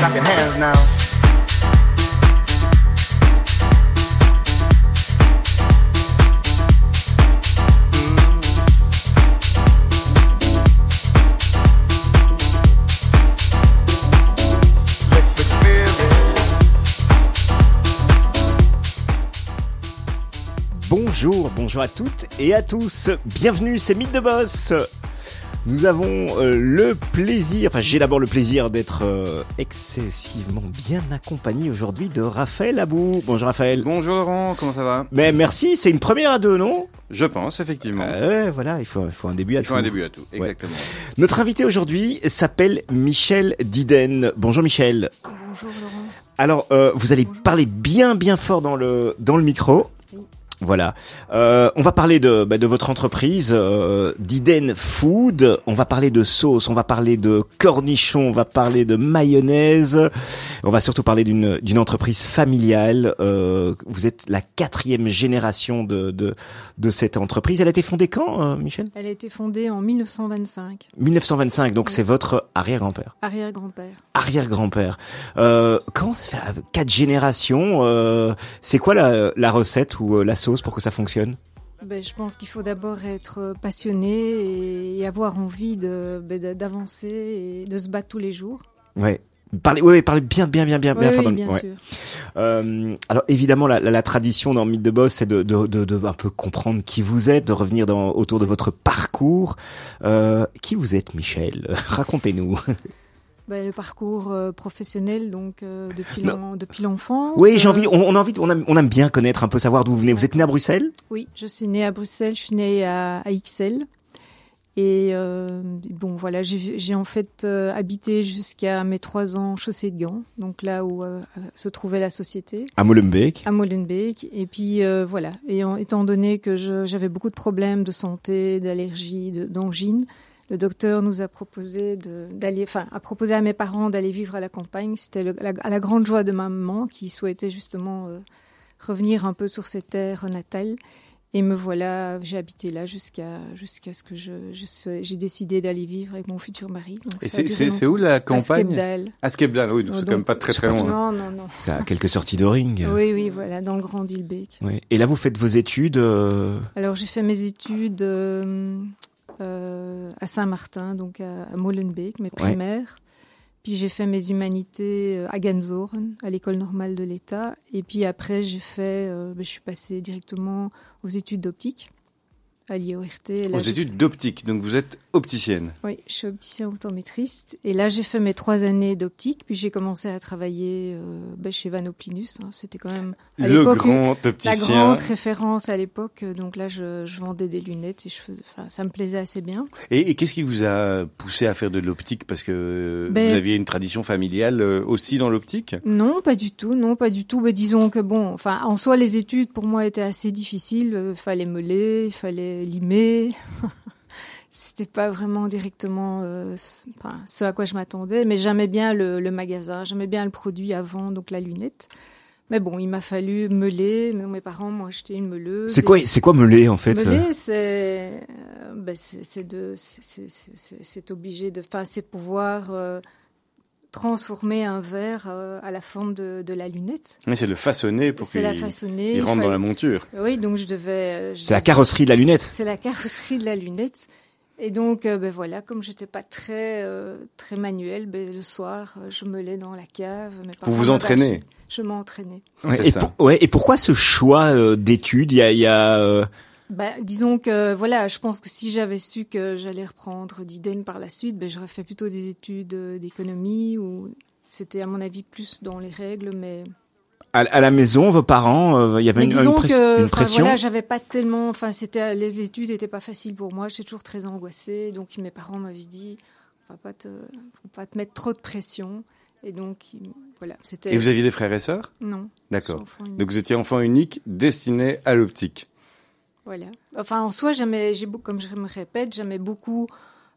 Now. Bonjour, bonjour à toutes et à tous. Bienvenue, c'est Mythe de Boss. Nous avons euh, le plaisir, enfin j'ai d'abord le plaisir d'être euh, excessivement bien accompagné aujourd'hui de Raphaël Abou. Bonjour Raphaël. Bonjour Laurent, comment ça va? Mais merci, c'est une première à deux, non? Je pense, effectivement. Euh, voilà, il faut, il faut un début à il tout. faut un début à tout, exactement. Notre invité aujourd'hui s'appelle Michel Diden. Bonjour Michel. Bonjour Laurent. Alors, euh, vous allez parler bien bien fort dans le dans le micro. Voilà. Euh, on va parler de, bah, de votre entreprise, euh, d'Iden Food. On va parler de sauce, on va parler de cornichons, on va parler de mayonnaise. On va surtout parler d'une d'une entreprise familiale. Euh, vous êtes la quatrième génération de, de de cette entreprise. Elle a été fondée quand, euh, Michel? Elle a été fondée en 1925, 1925. Donc Oui. c'est votre arrière-grand-père. arrière-grand-père. Arrière-grand-père. Euh, comment ça fait? Euh, quatre générations euh, C'est quoi la, la recette ou euh, la sauce? Pour que ça fonctionne Ben, je pense qu'il faut d'abord être passionné et avoir envie ben, d'avancer et de se battre tous les jours. Ouais. Parlez, ouais, ouais, parlez bien, bien, bien, bien, bien Oui, oui, bien ouais. sûr. Euh, alors évidemment, la, la, la tradition dans Mythe de Boss, c'est de, de, de, de un peu comprendre qui vous êtes, de revenir dans, autour de votre parcours. Euh, qui vous êtes, Michel? Racontez-nous. Ben, le parcours euh, professionnel, donc euh, depuis Non. l'en- depuis l'enfance. Oui, j'ai euh, envie, on, on a envie, on aime, on aime bien connaître un peu, savoir d'où vous venez. Vous êtes né à Bruxelles? Oui, je suis née à Bruxelles, je suis née à, à Ixelles. Et euh, bon, voilà, j'ai en fait euh, habité jusqu'à mes trois ans chaussée de Gand, donc là où euh, se trouvait la société. À Molenbeek. à Molenbeek. Et puis voilà, et en- étant donné que j'avais beaucoup de problèmes de santé, d'allergie, de- d'angine, le docteur nous a proposé de- d'aller, enfin, a proposé à mes parents d'aller vivre à la campagne. C'était le- la- à la grande joie de ma maman qui souhaitait justement euh, revenir un peu sur ses terres natales. Et me voilà, j'ai habité là jusqu'à jusqu'à ce que je je sois- j'ai décidé d'aller vivre avec mon futur mari. Donc, Et c'est- duré c'est c'est où la campagne. À Skepdal, oui, donc Oh, c'est quand même pas très très loin. Non, non, non. C'est à quelques sorties de ring. Oui, oui, voilà, dans le Grand Dilbeek. Ouais. Et là, vous faites vos études. euh, Alors j'ai fait mes études euh, à Saint-Martin, donc à, à Molenbeek, mes primaires. Puis j'ai fait mes humanités euh, à Ganzoren, à l'école normale de l'État. Et puis après, j'ai fait, euh, ben, je suis passée directement aux études d'optique à l'IORT. Aux études d'optique, donc vous êtes opticienne. Oui, je suis opticien optométriste. Et là, j'ai fait mes trois années d'optique. Puis j'ai commencé à travailler euh, ben, chez Vanoplinus. hein. C'était quand même à Le grand la opticien. grande référence à l'époque. Donc là, je, je vendais des lunettes et je faisais, ça me plaisait assez bien. Et, et qu'est-ce qui vous a poussé à faire de l'optique? Parce que Ben- vous aviez une tradition familiale euh, aussi dans l'optique? Non, pas du tout. Non, pas du tout. Mais disons que bon, enfin, en soi, les études pour moi étaient assez difficiles. Euh, fallait meuler, il fallait limer. C'était pas vraiment directement euh, ce, enfin, ce à quoi je m'attendais. Mais j'aimais bien le, le magasin, j'aimais bien le produit avant, donc la lunette. Mais bon, il m'a fallu meuler. Mes parents m'ont acheté une meuleuse. C'est quoi, c'est quoi meuler en fait euh Meuler, c'est euh, ben, c'est c'est de c'est obligé de enfin c'est pouvoir euh, transformer un verre euh, à la forme de, de la lunette. Mais c'est le façonner pour C'est qu'il la façonner. il rentre dans la monture. Oui, donc je devais. euh, je C'est la carrosserie de la lunette. C'est la carrosserie de la lunette. Et donc, euh, ben voilà, comme j'étais pas très euh, très manuel, ben, le soir, je me lais dans la cave. Mes vous entraîner. acheté- Je m'entraînais. Ouais, C'est et, ça. pour- ouais, et pourquoi ce choix euh, d'études? Il y a, il y a Ben, disons que voilà, je pense que si j'avais su que j'allais reprendre d'Iden par la suite, ben, j'aurais fait plutôt des études euh, d'économie ou c'était à mon avis plus dans les règles, mais à, à la maison, vos parents, euh, il y avait Mais une, disons une press- que, une pression. voilà, j'avais pas tellement, enfin, c'était, les études n'étaient pas faciles pour moi. J'étais toujours très angoissée. Donc, mes parents m'avaient dit, va pas te, faut pas te mettre trop de pression. Et donc, voilà, c'était. Et vous aviez des frères et sœurs? Non. D'accord. Donc vous étiez enfant unique, destiné à l'optique. Voilà. Enfin, en soi, jamais, j'ai comme je me répète, j'aimais beaucoup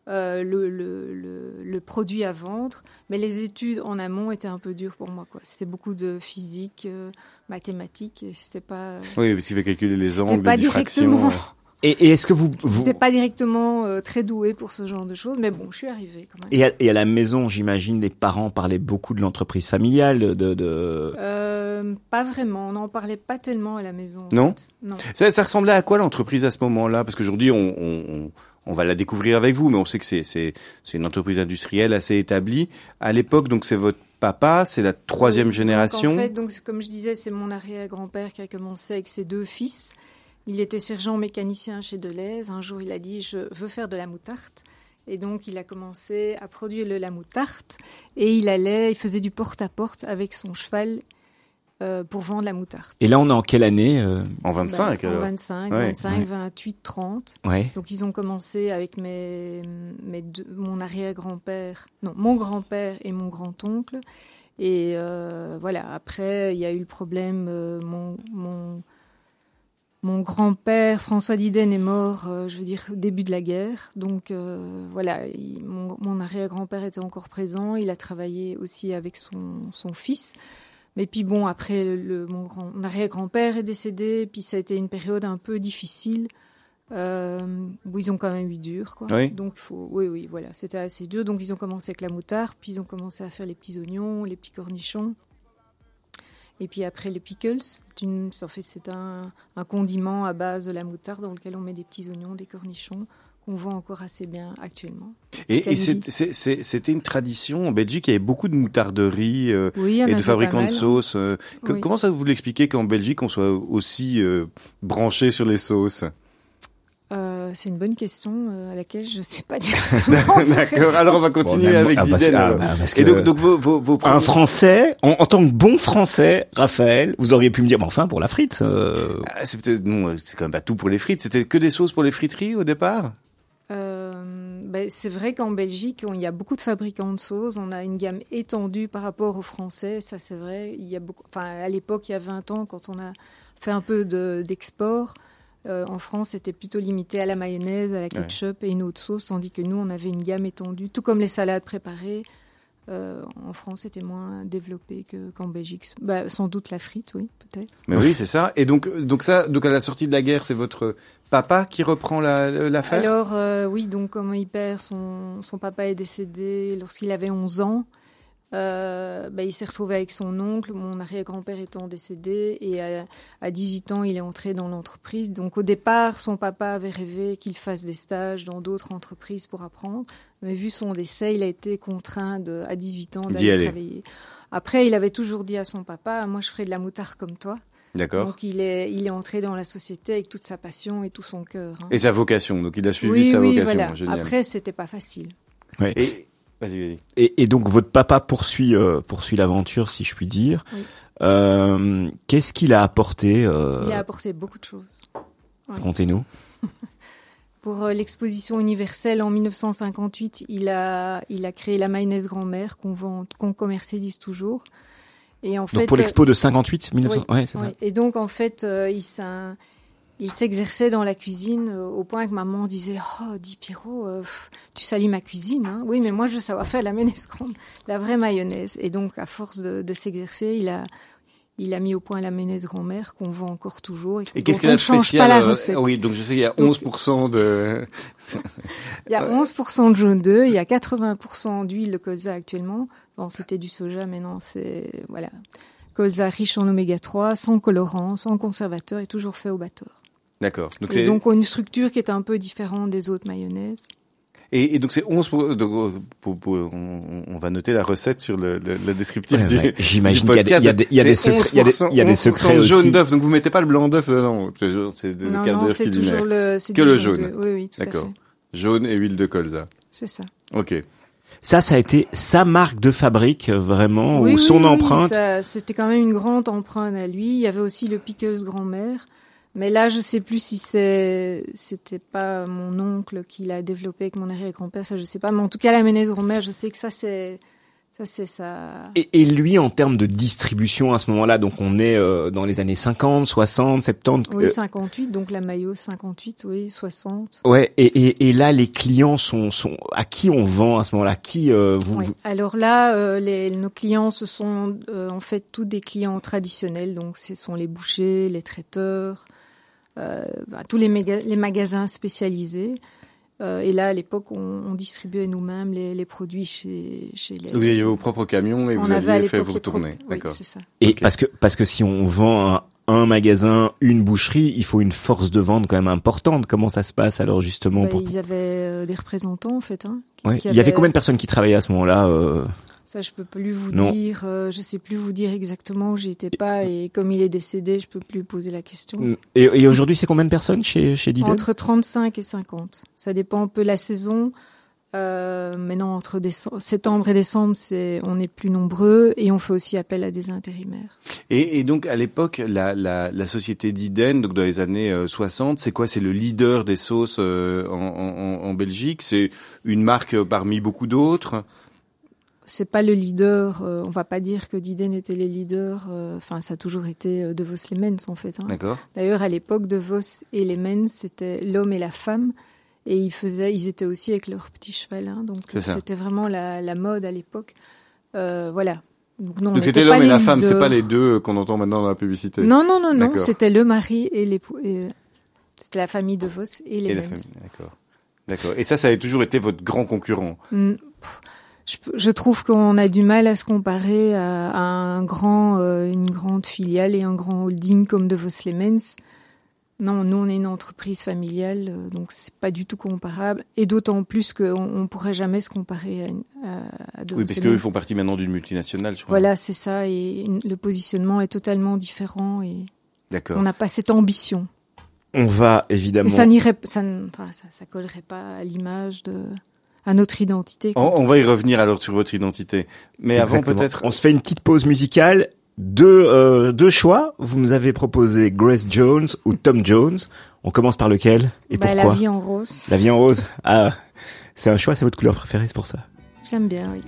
euh, le, le, le, le, produit à vendre, mais les études en amont étaient un peu dures pour moi. Quoi. C'était beaucoup de physique, euh, mathématiques, et c'était pas. Oui, parce qu'il fallait calculer les angles, les diffractions. Et, et est-ce que vous, vous... J'étais pas directement euh, très douée pour ce genre de choses, mais bon, je suis arrivée quand même. Et à, et à la maison, j'imagine, les parents parlaient beaucoup de l'entreprise familiale, de. de... Euh, pas vraiment, on n'en parlait pas tellement à la maison. Non. Fait. Non. Ça, ça, ressemblait à quoi l'entreprise à ce moment-là? Parce qu'aujourd'hui, on, on, on, va la découvrir avec vous, mais on sait que c'est une entreprise industrielle assez établie. À l'époque, donc c'est votre papa, c'est la troisième donc, génération. Donc, en fait, donc comme je disais, c'est mon arrière-grand-père qui a commencé avec ses deux fils. Il était sergent mécanicien chez Deleuze. Un jour, il a dit Je veux faire de la moutarde. Et donc, il a commencé à produire le, la moutarde. Et il allait, il faisait du porte-à-porte avec son cheval euh, pour vendre la moutarde. Et là, on est en quelle année euh... En 25 bah. En 25, ouais, 25, ouais. 28, 30. Ouais. Donc, ils ont commencé avec mes, mes deux, mon arrière-grand-père, non, mon grand-père et mon grand-oncle. Et euh, voilà, après, il y a eu le problème, euh, mon, mon mon grand-père, François Diden, est mort, euh, je veux dire, au début de la guerre. Donc euh, voilà, il, mon, mon arrière-grand-père était encore présent. Il a travaillé aussi avec son, son fils. Mais puis bon, après, le, mon, grand, mon arrière-grand-père est décédé. Puis ça a été une période un peu difficile. Euh, où ils ont quand même eu dur. Quoi. Oui. Donc, faut, oui, oui, voilà, c'était assez dur. Donc, ils ont commencé avec la moutarde, puis ils ont commencé à faire les petits oignons, les petits cornichons. Et puis après, le pickles, en fait, c'est un, un, condiment à base de la moutarde dans lequel on met des petits oignons, des cornichons, qu'on vend encore assez bien actuellement. Et, et c'était une tradition en Belgique, il y avait beaucoup de moutarderies euh, oui, et de fabricants de sauces. Euh, oui. Comment ça vous l'expliquez qu'en Belgique, on soit aussi euh, branché sur les sauces? Euh, c'est une bonne question euh, à laquelle je ne sais pas directement. D'accord. Alors on va continuer bon, avec ah, Didel. Ah, bah, Et donc, donc vos, vos, vos un Français, en, en, tant que bon Français, Raphaël, vous auriez pu me dire, mais enfin pour la frite. Euh... Ah, c'est peut-être non, c'est quand même pas tout pour les frites. C'était que des sauces pour les friteries au départ? Euh, ben, c'est vrai qu'en Belgique, on, il y a beaucoup de fabricants de sauces. On a une gamme étendue par rapport aux Français. Ça, c'est vrai. Il y a beaucoup. Enfin, à l'époque, il y a 20 ans, quand on a fait un peu de, d'export. Euh, en France, c'était plutôt limité à la mayonnaise, à la ketchup ouais. et une autre sauce, tandis que nous, on avait une gamme étendue, tout comme les salades préparées. Euh, en France, c'était moins développé que, qu'en Belgique. Bah, sans doute la frite, oui, peut-être. Mais oui, c'est ça. Et donc, donc ça, donc à la sortie de la guerre, c'est votre papa qui reprend la, l'affaire? Alors, euh, oui, donc comme il perd, son, son papa est décédé lorsqu'il avait 11 ans. Euh, bah, il s'est retrouvé avec son oncle, mon arrière-grand-père étant décédé, et à, à, 18 ans, il est entré dans l'entreprise. Donc au départ, son papa avait rêvé qu'il fasse des stages dans d'autres entreprises pour apprendre, mais vu son décès, il a été contraint de, à 18 ans d'aller travailler. Après, il avait toujours dit à son papa, moi je ferai de la moutarde comme toi. D'accord. Donc il est, il est entré dans la société avec toute sa passion et tout son cœur. Hein. Et sa vocation, donc il a suivi oui, sa oui, vocation. Voilà. Génial. Après, c'était pas facile. Ouais. Et... Vas-y, vas-y. Et, et, donc votre papa poursuit euh, poursuit l'aventure, si je puis dire. Oui. Euh, Qu'est-ce qu'il a apporté euh... Il a apporté beaucoup de choses. Ouais. Racontez-nous. Pour l'exposition universelle en 1958, il a il a créé la mayonnaise grand-mère qu'on vend qu'on commercialise toujours. Et en donc fait, pour l'expo de 58, 1900, oui, ouais, c'est oui. ça. Et donc en fait, euh, il s'est il s'exerçait dans la cuisine euh, au point que maman disait Oh, dis Pierrot, euh, tu salis ma cuisine. Hein oui, mais moi, je veux savoir faire la mayonnaise grande, la vraie mayonnaise. Et donc, à force de, de s'exercer, il a, il a mis au point la mayonnaise grand-mère qu'on vend encore toujours. Et, et qu'est-ce qu'elle a spécial pas la recette. Oui, donc je sais qu'il y a 11% de. il y a 11% de jaune d'œuf, il y a 80% d'huile de colza actuellement. Bon, c'était du soja, mais non, c'est. Voilà. Colza riche en oméga 3, sans colorant, sans conservateur et toujours fait au batteur. D'accord. Donc, et donc une structure qui est un peu différente des autres mayonnaises. Et, et donc c'est 11 pour, donc, pour, pour, on, on, va noter la recette sur le, le, le descriptif ouais, du, ouais. J'imagine qu'il y, y, a des, il y a des secrets, il y a des, y a des secrets aussi. jaune d'œuf, donc vous mettez pas le blanc d'œuf, non, c'est le non, quart d'œuf c'est toujours le, que le jaune. jaune. Oui, oui, tout D'accord. Jaune et huile de colza. C'est ça. Ok. Ça, ça a été sa marque de fabrique, vraiment, oui, ou oui, son oui, empreinte. C'était quand même une grande empreinte à lui. Il y avait aussi le pickles grand-mère. Mais là, je sais plus si c'est c'était pas mon oncle qui l'a développé avec mon arrière-grand-père, ça je sais pas. Mais en tout cas, la mayonnaise grand-mère, je sais que ça c'est ça c'est ça. Et, et lui, en termes de distribution à ce moment-là, donc on est euh, dans les années 50, 60, 70. Oui, euh, 58, donc la maillot 58, oui, 60. ouais. Et, et, et là, les clients sont, sont à qui on vend à ce moment-là? Qui euh, vous, Oui. vous- Alors là, euh, les, nos clients, ce sont euh, en fait tous des clients traditionnels. Donc, ce sont les bouchers, les traiteurs, euh, bah, tous les, méga- les magasins spécialisés. Euh, et là, à l'époque, on, on distribuait nous-mêmes les, les produits chez, chez les. Vous aviez vos propres camions et on vous aviez fait vous. Oui, D'accord. c'est ça. Et Ok. parce que parce que si on vend un, un magasin, une boucherie, il faut une force de vente quand même importante. Comment ça se passe alors justement Bah, pour... Ils avaient euh, des représentants, en fait. Hein, qui- Ouais. qui Il y avait combien de personnes qui travaillaient à ce moment-là euh, Ça, je peux plus vous Non. dire. euh, je sais plus vous dire exactement. J'y étais pas. Et comme il est décédé, je peux plus poser la question. Et, et aujourd'hui, c'est combien de personnes chez chez Diden Entre 35 et 50. Ça dépend un peu la saison. Euh, maintenant, entre septembre et décembre, c'est on est plus nombreux et on fait aussi appel à des intérimaires. Et, et donc à l'époque, la, la, la société d'Iden, donc dans les années euh, 60, c'est quoi? C'est le leader des sauces euh, en, en, en Belgique? C'est une marque euh, parmi beaucoup d'autres? C'est pas le leader. euh, on va pas dire que Diden était les leaders. euh, Enfin, ça a toujours été euh, De Vos les Mens en fait. hein. D'accord. D'ailleurs, à l'époque, De Vos et les Mens, c'était l'homme et la femme. Et ils faisaient, ils étaient aussi avec leur petit cheval. hein. donc c'était vraiment la, la mode à l'époque. Euh, voilà. Donc, c'était l'homme et la femme, c'est leaders. pas les deux qu'on entend maintenant dans la publicité. Non, non, non, non. C'était le mari et l'époux. C'était la famille de Vos et les Et la Mens. famille, d'accord. D'accord. Et ça, ça a toujours été votre grand concurrent? Mm, Je, je trouve qu'on a du mal à se comparer à, à un grand, euh, une grande filiale et un grand holding comme de Vos les Mens. Non, nous on est une entreprise familiale, euh, donc c'est pas du tout comparable. Et d'autant plus qu'on on pourrait jamais se comparer à, à, à de Oui, parce et qu'eux font partie maintenant d'une multinationale, je crois. Voilà, c'est ça. Et le positionnement est totalement différent et D'accord. on n'a pas cette ambition. On va Et évidemment. ça n'irait, ça, ne- enfin, ça, ça collerait pas à l'image de, à notre identité. On, on va y revenir alors sur votre identité. Mais avant peut-être. On se fait une petite pause musicale. Deux, euh, deux choix. Vous nous avez proposé Grace Jones ou Tom Jones. On commence par lequel et Bah, pourquoi la vie en rose, La vie en rose. Ah, c'est un choix, c'est votre couleur préférée, c'est pour ça. j'aime bien, oui.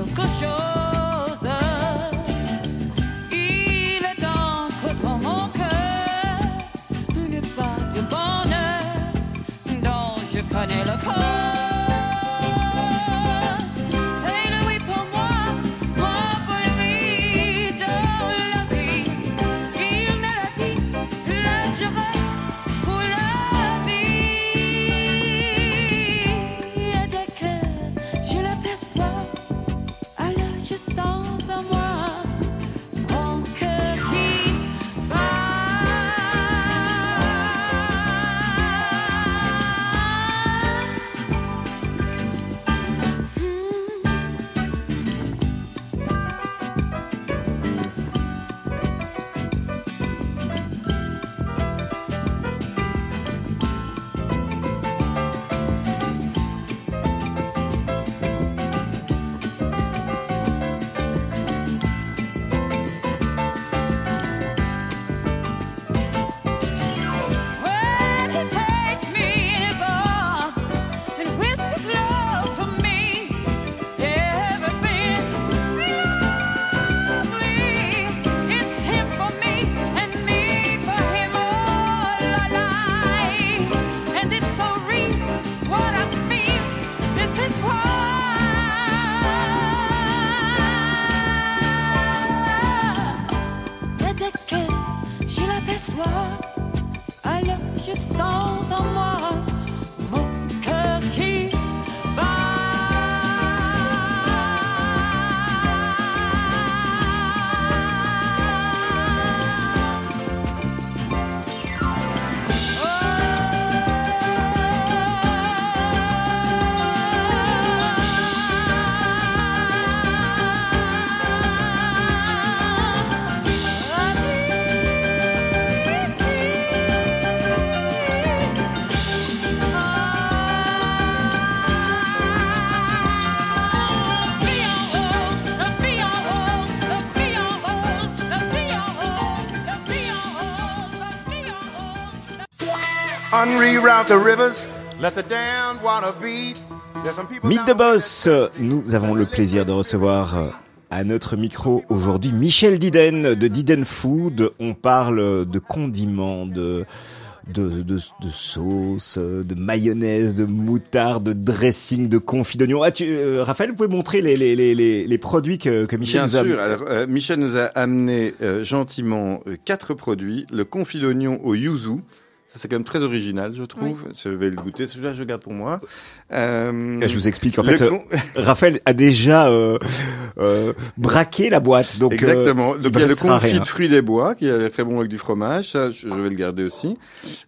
Me fait toi. Alors je sens en moi Unreroute the rivers, let the damned water be. There's some people Meet the Boss, nous avons le plaisir de recevoir euh, à notre micro aujourd'hui Michel Diden de Diden Food. On parle de condiments, de de, de, de sauce, euh, de mayonnaise, de moutarde, de dressing, de confit d'oignon. Ah, tu, euh, Raphaël, vous pouvez montrer les, les, les, les, les produits que, que Michel Bien nous a sûr. Alors, euh, Michel nous a amené euh, gentiment euh, quatre produits. Le confit d'oignon au yuzu. Ça, c'est quand même très original, je trouve. Je vais le goûter. Celui-là, je le garde pour moi. Euh, Je vous explique. En le fait, euh, con- Raphaël a déjà euh, euh, braqué la boîte. Donc, euh, Exactement. Donc, il y a le restera confit de fruits des bois, qui est très bon avec du fromage. Ça, je vais le garder aussi.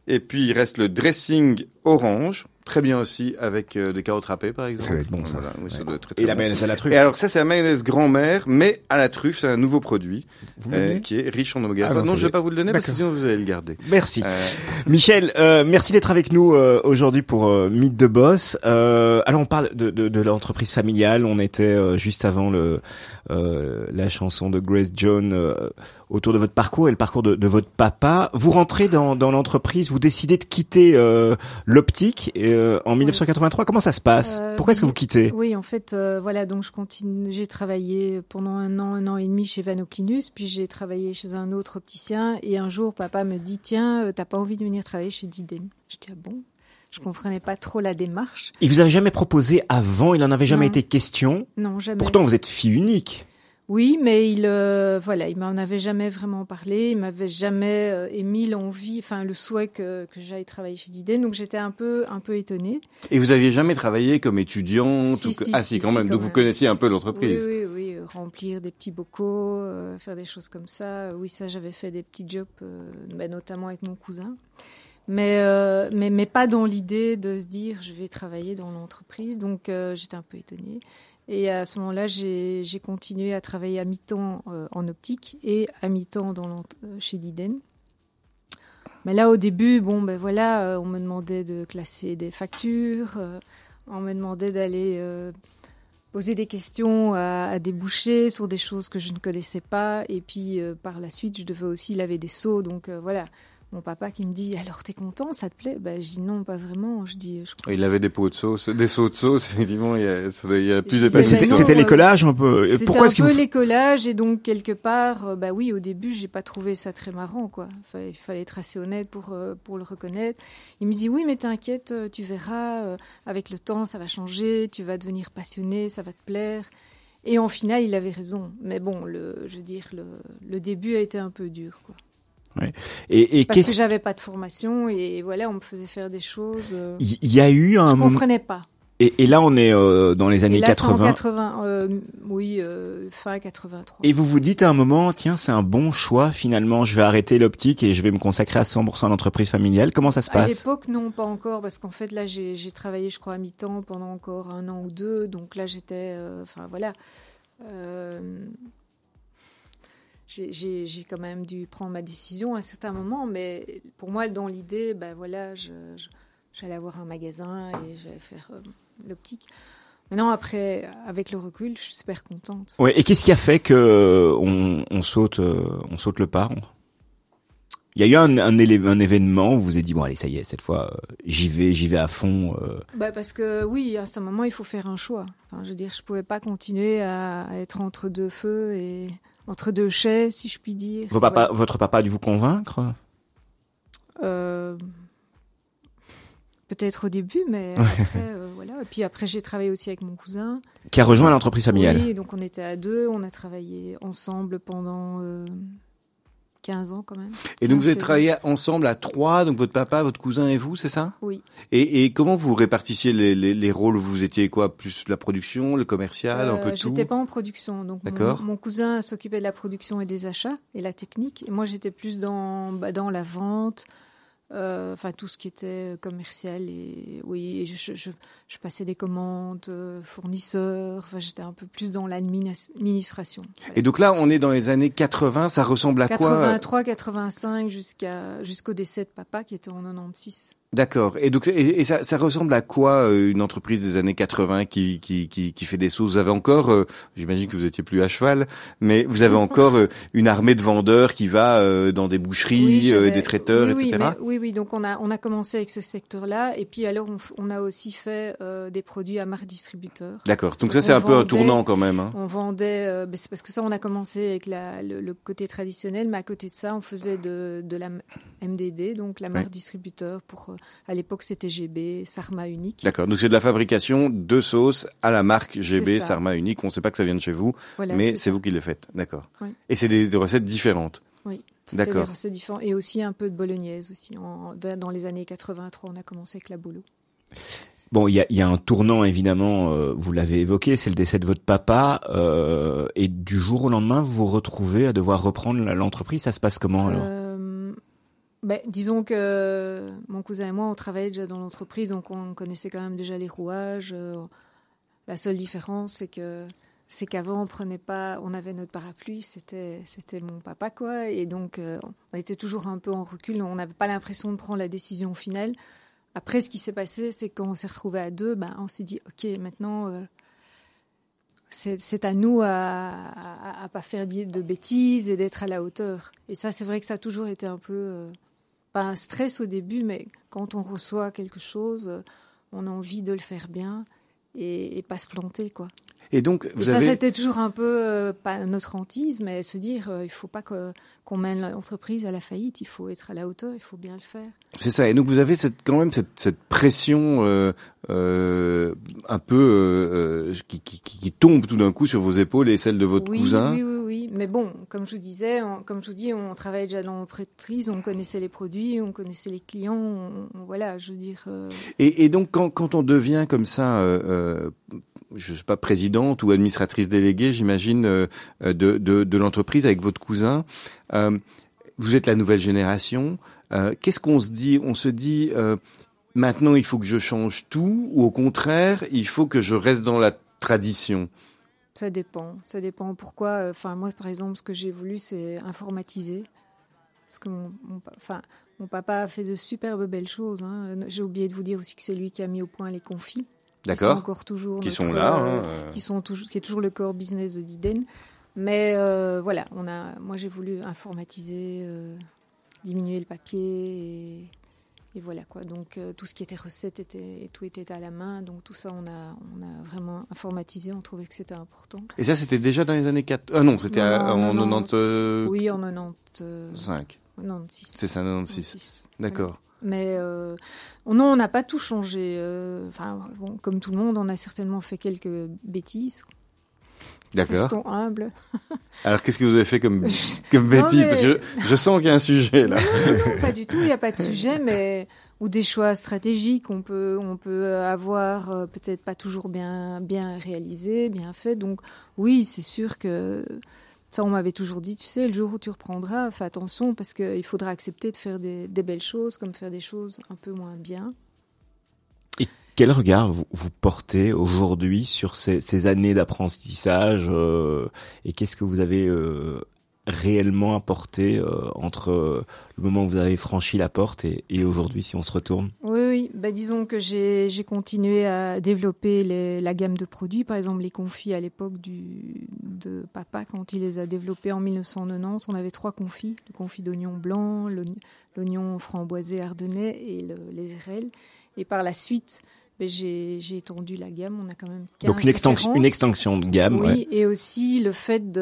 Et puis, il reste le dressing orange. Très bien aussi avec euh, des carottes râpées, par exemple. Ça va être bon, ça. Voilà. Oui, ça Ouais. doit être très, très Et la bon. mayonnaise à la truffe. Et alors ça c'est la mayonnaise grand-mère, mais à la truffe, c'est un nouveau produit euh, qui est riche en oméga. Ah, non, non, je vais pas vous le donner parce que sinon vous allez le garder. Merci. Euh, Michel, euh, merci d'être avec nous euh, aujourd'hui pour euh, Mythe de Boss. Euh, alors on parle de, de, de l'entreprise familiale. On était euh, juste avant le euh, la chanson de Grace Jones euh, autour de votre parcours et le parcours de, de votre papa. Vous rentrez dans, dans l'entreprise, vous décidez de quitter euh, euh, en 1983. Comment ça se passe? Euh, Pourquoi est-ce que vous quittez? Oui, en fait, euh, voilà, donc je continue. J'ai travaillé pendant un an, un an et demi chez Vanoplinus, puis j'ai travaillé chez un autre opticien. Et un jour, papa me dit Tiens, t'as pas envie de venir travailler chez Diden Je dis Ah bon? Je comprenais pas trop la démarche. Il vous avait jamais proposé avant, il n'en avait jamais Non. été question? Non, jamais. Pourtant, vous êtes fille unique. Oui, mais il, euh, voilà, il m'en avait jamais vraiment parlé. Il m'avait jamais euh, émis l'envie, enfin le souhait que, que j'aille travailler chez Diden. Donc j'étais un peu, un peu étonnée. Et vous aviez jamais travaillé comme étudiante Si, ou que- si, Ah si, si, quand même. quand Donc vous connaissiez un peu l'entreprise. oui, oui, remplir des petits bocaux, euh, faire des choses comme ça. Oui, ça, j'avais fait des petits jobs, bah, notamment avec mon cousin. Mais, euh, mais, mais pas dans l'idée de se dire je vais travailler dans l'entreprise. Donc euh, j'étais un peu étonnée. Et à ce moment-là, j'ai continué à travailler à mi-temps euh, en optique et à mi-temps euh, chez Diden. Mais là, au début, bon, ben voilà, euh, on me demandait de classer des factures, on me demandait d'aller poser des questions à, à des bouchers sur des choses que je ne connaissais pas. Et puis, par la suite, je devais aussi laver des seaux. Donc, voilà. Mon papa qui me dit Alors, t'es content Ça te plaît? Ben, Je dis Non, pas vraiment. Je dis Je crois Il avait des pots de sauce, des seaux de sauce. Effectivement, il y a, ça il y a plus d'épaisseur. C'était euh, l'écolage un peu. Et C'était Pourquoi un est-ce que peu vous l'écolage et donc quelque part, euh, bah oui, au début, j'ai pas trouvé ça très marrant, quoi. Enfin, il fallait être assez honnête pour euh, pour le reconnaître. Il me dit oui, mais t'inquiète, euh, tu verras, euh, avec le temps, ça va changer, tu vas devenir passionné, ça va te plaire. Et en final, il avait raison. Mais bon, le, je veux dire, le, le début a été un peu dur, quoi. Et, et Parce que j'avais pas de formation et voilà, on me faisait faire des choses. euh, il y a eu un je moment comprenais pas. et, et là on est euh, dans les Et années là, c'est en 80 80, euh, oui, euh, fin 83. et vous vous dites à un moment tiens c'est un bon choix finalement je vais arrêter l'optique et je vais me consacrer à 100% à l'entreprise familiale comment ça se À passe? l'époque, non, pas encore, parce qu'en fait, là, j'ai travaillé, je crois, à mi-temps pendant encore un an ou deux. Donc là, j'étais. Enfin, voilà. J'ai- quand même dû prendre ma décision à un certain moment, mais pour moi, dans l'idée, ben voilà, je- je- j'allais avoir un magasin et j'allais faire euh, l'optique. Maintenant, après, avec le recul, je suis super contente. ouais et qu'est-ce qui a fait que euh, on, on saute euh, on saute le pas il y a eu un, un, élé- un événement où vous vous êtes dit bon allez ça y est cette fois euh, j'y vais j'y vais à fond euh. Bah parce que oui, à ce moment, il faut faire un choix. Enfin, je veux dire, je pouvais pas continuer à, à être entre deux feux et entre deux chaises, si je puis dire. Vos papa- Ouais. votre papa a dû vous convaincre? Euh, Peut-être au début, mais après, euh, voilà. Et puis après, j'ai travaillé aussi avec mon cousin. qui a rejoint l'entreprise familiale Oui, donc on était à deux, on a travaillé ensemble pendant euh, 15 ans quand même. Et donc vous avez 16 ans. travaillé ensemble à trois, donc votre papa, votre cousin et vous, c'est ça? Oui. et, et comment vous répartissiez les, les, les rôles? Vous étiez quoi? Plus la production, le commercial, un Euh, peu tout? J'étais pas en production, donc mon, D'accord. mon cousin s'occupait de la production et des achats et la technique. Et moi, j'étais plus dans bah, dans la vente, euh, enfin tout ce qui était commercial et oui, et je, je, je passais des commandes, euh, fournisseurs. Enfin, j'étais un peu plus dans l'administration. Et donc là, on est dans les années 80, ça ressemble à quoi 83, 85 jusqu'à jusqu'au décès de papa qui était en 96. D'accord. Et donc, et, et ça, ça ressemble à quoi euh, une entreprise des années 80 qui qui qui, qui fait des sauces Vous avez encore, euh, j'imagine que vous étiez plus à cheval, mais vous avez encore euh, une armée de vendeurs qui va euh, dans des boucheries, Oui, euh, des traiteurs, oui, oui, etc. mais- oui, oui, donc on a, on a commencé avec ce secteur-là, et puis alors on, on a aussi fait euh, des produits à marque distributeur. D'accord. Donc ça, c'est un peu un tournant quand même. Hein. On vendait, euh, ben, c'est parce que ça, on a commencé avec la, le, le côté traditionnel, mais à côté de ça, on faisait de, de la MDD, donc la marque distributeur. Pour, euh, à l'époque, c'était GB, Sarma unique. D'accord. Donc c'est de la fabrication de sauces à la marque GB C'est. Sarma unique. On ne sait pas que ça vient de chez vous, Voilà, mais c'est vous qui le faites. D'accord. Oui. Et c'est des, des recettes différentes. Oui. D'accord. des recettes différentes. Et aussi un peu de bolognaise aussi. En, vers- dans les années 83, on a commencé avec la bolo. Bon, il y a, il y a un tournant évidemment, euh, vous l'avez évoqué, c'est le décès de votre papa, euh, et du jour au lendemain, vous vous retrouvez à devoir reprendre l'entreprise. Ça se passe comment alors? Euh, ben, disons que mon cousin et moi, on travaillait déjà dans l'entreprise, donc on connaissait quand même déjà les rouages. euh, la seule différence, c'est que c'est qu'avant, on prenait pas, on avait notre parapluie, c'était c'était mon papa quoi, et donc euh, on était toujours un peu en recul, on n'avait pas l'impression de prendre la décision finale. Après, ce qui s'est passé, c'est quand on s'est retrouvé à deux, ben, on s'est dit, ok, maintenant. euh, c'est à nous à, à, pas faire de bêtises et d'être à la hauteur. Et ça, c'est vrai que ça a toujours été un peu, euh, pas un stress au début, mais quand on reçoit quelque chose, euh, on a envie de le faire bien et, et pas se planter, quoi. Et donc Et vous ça, avez. c'était toujours un peu, euh, pas notre hantise, mais se dire, euh, il faut pas qu'on mène l'entreprise à la faillite, il faut être à la hauteur, il faut bien le faire. C'est ça. Et donc vous avez cette, quand même cette, cette pression euh, un peu qui, qui, qui- qui tombe tout d'un coup sur vos épaules et celle de votre oui, cousin. Oui, oui, oui. Mais bon, comme je vous disais, on- comme je vous dis, on travaillait déjà dans l'entreprise, on connaissait les produits, on connaissait les clients. voilà, je veux dire. euh, Et, donc quand, on devient comme ça, euh, euh, je sais pas présidente ou administratrice déléguée, j'imagine euh, de, l'entreprise avec votre cousin, vous êtes la nouvelle génération. Qu'est-ce qu'on se dit? On se dit maintenant il faut que je change tout, ou au contraire il faut que je reste dans la tradition. Ça dépend. Ça dépend pourquoi. euh, Enfin, moi, par exemple, ce que j'ai voulu, c'est informatiser. Parce que mon, mon pa- enfin, mon papa a fait de superbes belles choses. hein. J'ai oublié de vous dire aussi que c'est lui qui a mis au point les confis. qui sont D'accord encore toujours. Qui notre, sont là. euh, hein, euh. qui sont toujours, qui est toujours le core business de Diden. Mais euh, voilà, on a, moi j'ai voulu informatiser, euh, diminuer le papier et, et voilà quoi. Donc euh, tout ce qui était recette était, tout était à la main. Donc tout ça on a, on a vraiment informatisé. On trouvait que c'était important. Et ça c'était déjà dans les années 4... Ah non, c'était Non, à- en non, non. 90... euh, Oui, en 90, euh, 5. 96. C'est ça, 96. 96. D'accord. Mais euh, non, on n'a pas tout changé. euh, Enfin, bon, comme tout le monde, on a certainement fait quelques bêtises. D'accord. Restons humbles. Alors qu'est-ce que vous avez fait comme, comme bêtise? Mais- Parce que je, je sens qu'il y a un sujet là. Non, non, pas du tout, il n'y a pas de sujet, mais ou des choix stratégiques, on peut, on peut avoir euh, peut-être pas toujours bien, bien réalisé, bien fait. Donc oui, c'est sûr que ça, on m'avait toujours dit, tu sais, le jour où tu reprendras, fais attention parce qu'il faudra accepter de faire des, des belles choses comme faire des choses un peu moins bien. Quel regard vous, portez aujourd'hui sur ces, années d'apprentissage euh, et qu'est-ce que vous avez euh, réellement apporté euh, entre le moment où vous avez franchi la porte et, aujourd'hui si on se retourne? Oui. Bah, disons que j'ai continué à développer la gamme de produits. Par exemple, les confits à l'époque de papa, quand il les a développés en 1990, on avait trois confits. Le confit d'oignon blanc, l'oign- l'oignon framboisé ardennais et le- les érelles. Et par la suite, j'ai étendu la gamme. On a quand même 15 Donc une extension, une extension de gamme. Oui, ouais. et aussi le fait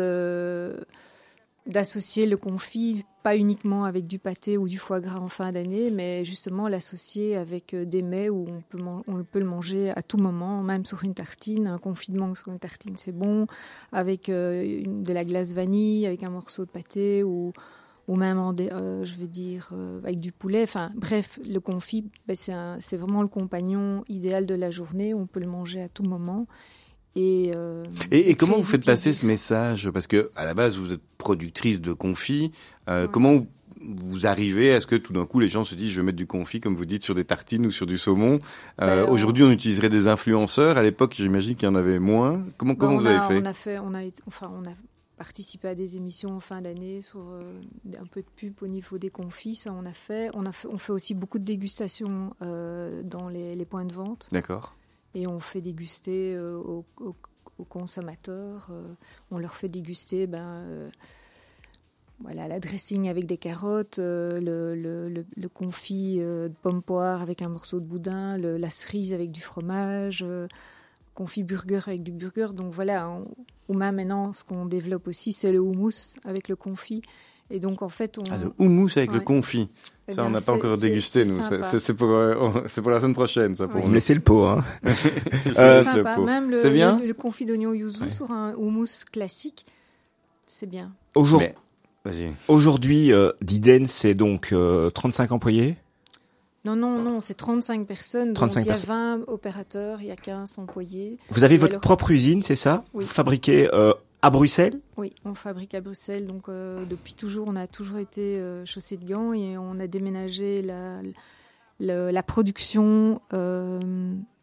d'associer le confit pas uniquement avec du pâté ou du foie gras en fin d'année, mais justement l'associer avec euh, des mets où on peut, man- on peut le manger à tout moment, même sur une tartine. Un confit de mangue sur une tartine, c'est bon. Avec euh, une- de la glace vanille, avec un morceau de pâté ou, ou même en euh, je vais dire euh, avec du poulet. Enfin, bref, le confit, ben, c'est vraiment le compagnon idéal de la journée. On peut le manger à tout moment. Et, euh, Et, et comment vous faites passer ce message? Parce que à la base, vous êtes productrice de confit. Ouais. Comment vous- vous arrivez à ce que tout d'un coup les gens se disent je vais mettre du confit comme vous dites sur des tartines ou sur du saumon? Euh, Ben, Aujourd'hui, on utiliserait des influenceurs. À l'époque, j'imagine qu'il y en avait moins. Comment Ben, comment on vous a- avez fait? On a fait, on a, enfin, on a participé à des émissions en fin d'année sur euh, un peu de pub au niveau des confits. Ça, on a fait. On a fait, on fait aussi beaucoup de dégustations euh, dans les, les points de vente D'accord. et on fait déguster euh, aux, aux- aux consommateurs. on leur fait déguster, ben. voilà, la dressing avec des carottes, euh, le, le, le, le confit euh, de pomme poire avec un morceau de boudin, la cerise avec du fromage, euh, confit burger avec du burger. Donc voilà, on- ou même maintenant, ce qu'on développe aussi, c'est le houmous avec le confit. Et donc en fait, on. Ah, le houmous avec le confit. eh Ça, on n'a pas c'est- encore dégusté, c'est nous. C'est- C'est pour, euh, c'est pour la semaine prochaine, ça, pour Ouais. Vous nous. me laissez le pot, hein. Euh, C'est le sympa. pot. Même le, C'est bien le, le confit d'oignon yuzu Ouais. sur un houmous classique, c'est bien. Aujourd'hui, euh, Diden, c'est donc euh, 35 employés. Non, non, non, c'est 35 personnes. 35 donc il y a personnes. 20 opérateurs, il y a 15 employés. Vous avez votre alors- propre usine, c'est ça Oui. Vous fabriquez euh, à Bruxelles Oui, on fabrique à Bruxelles. Donc euh, depuis toujours, on a toujours été euh, chaussé de gants et on a déménagé la, la, la production euh,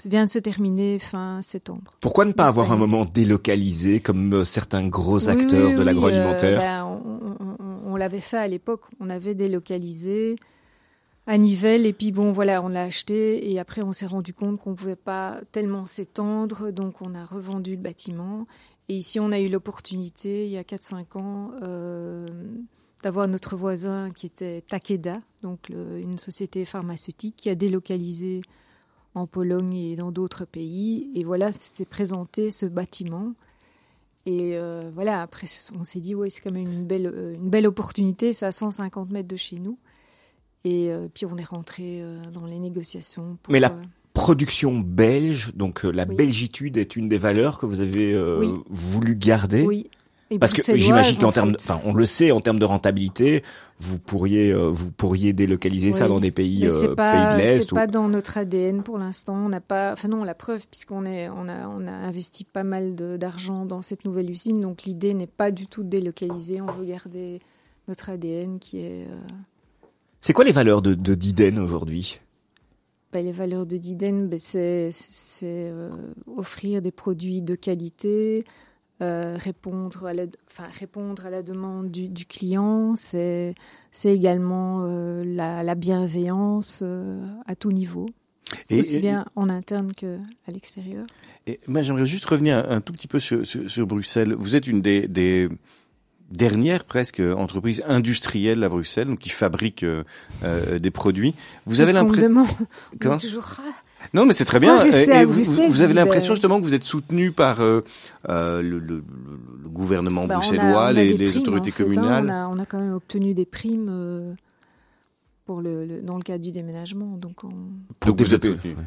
vient de se terminer fin septembre. Pourquoi ne pas avoir un moment délocalisé comme certains gros acteurs oui, de l'agroalimentaire ben, on on- on- on l'avait fait à l'époque. On avait délocalisé à Nivelles et puis bon voilà, on l'a acheté et après on s'est rendu compte qu'on pouvait pas tellement s'étendre, donc on a revendu le bâtiment. Et ici, on a eu l'opportunité, il y a 4-5 ans, euh, d'avoir notre voisin qui était Takeda, donc une société pharmaceutique qui a délocalisé en Pologne et dans d'autres pays. Et voilà, s'est présenté ce bâtiment. Et euh, voilà, après, on s'est dit, ouais, c'est quand même une belle, euh, une belle opportunité, c'est à 150 mètres de chez nous. Et euh, puis on est rentré euh, dans les négociations. Pour, Mais la euh, Production belge, donc la Oui. belgitude est une des valeurs que vous avez Oui. voulu garder. oui. Et Parce que j'imagine qu'en en termes, enfin, on le sait, en termes de rentabilité, vous pourriez, euh, vous pourriez délocaliser ça dans des pays, euh, c'est pays pas, de l'Est. c'est ou- pas dans notre ADN pour l'instant. On n'a pas, enfin non, la preuve puisqu'on est, on a, on a investi pas mal d'argent dans cette nouvelle usine. Donc l'idée n'est pas du tout de délocaliser. On veut garder notre ADN qui est euh, C'est quoi les valeurs de, de Diden aujourd'hui? Ben, les valeurs de Diden, ben, c'est euh, offrir des produits de qualité, euh, répondre, à la, enfin, répondre à la demande du, du client. C'est c'est également euh, la, la bienveillance à tout niveau, Et- aussi et- bien en interne qu'à l'extérieur. Et moi, j'aimerais juste revenir un, un tout petit peu sur, sur, sur Bruxelles. Vous êtes une des, des dernières presque entreprises industrielles à Bruxelles, donc qui fabriquent euh, euh, des produits. Vous avez l'impression toujours, Non, mais c'est très bien. Et, vous, avez l'impression ben- justement que vous êtes soutenu par euh, le, le- le gouvernement ben, on a- bruxellois, on a les, autorités en fait, hein. communales. on, a, on a quand même obtenu des primes euh, pour le, le- dans le cadre du déménagement. Donc on, pour Donc vous êtes soutenu. Ouais.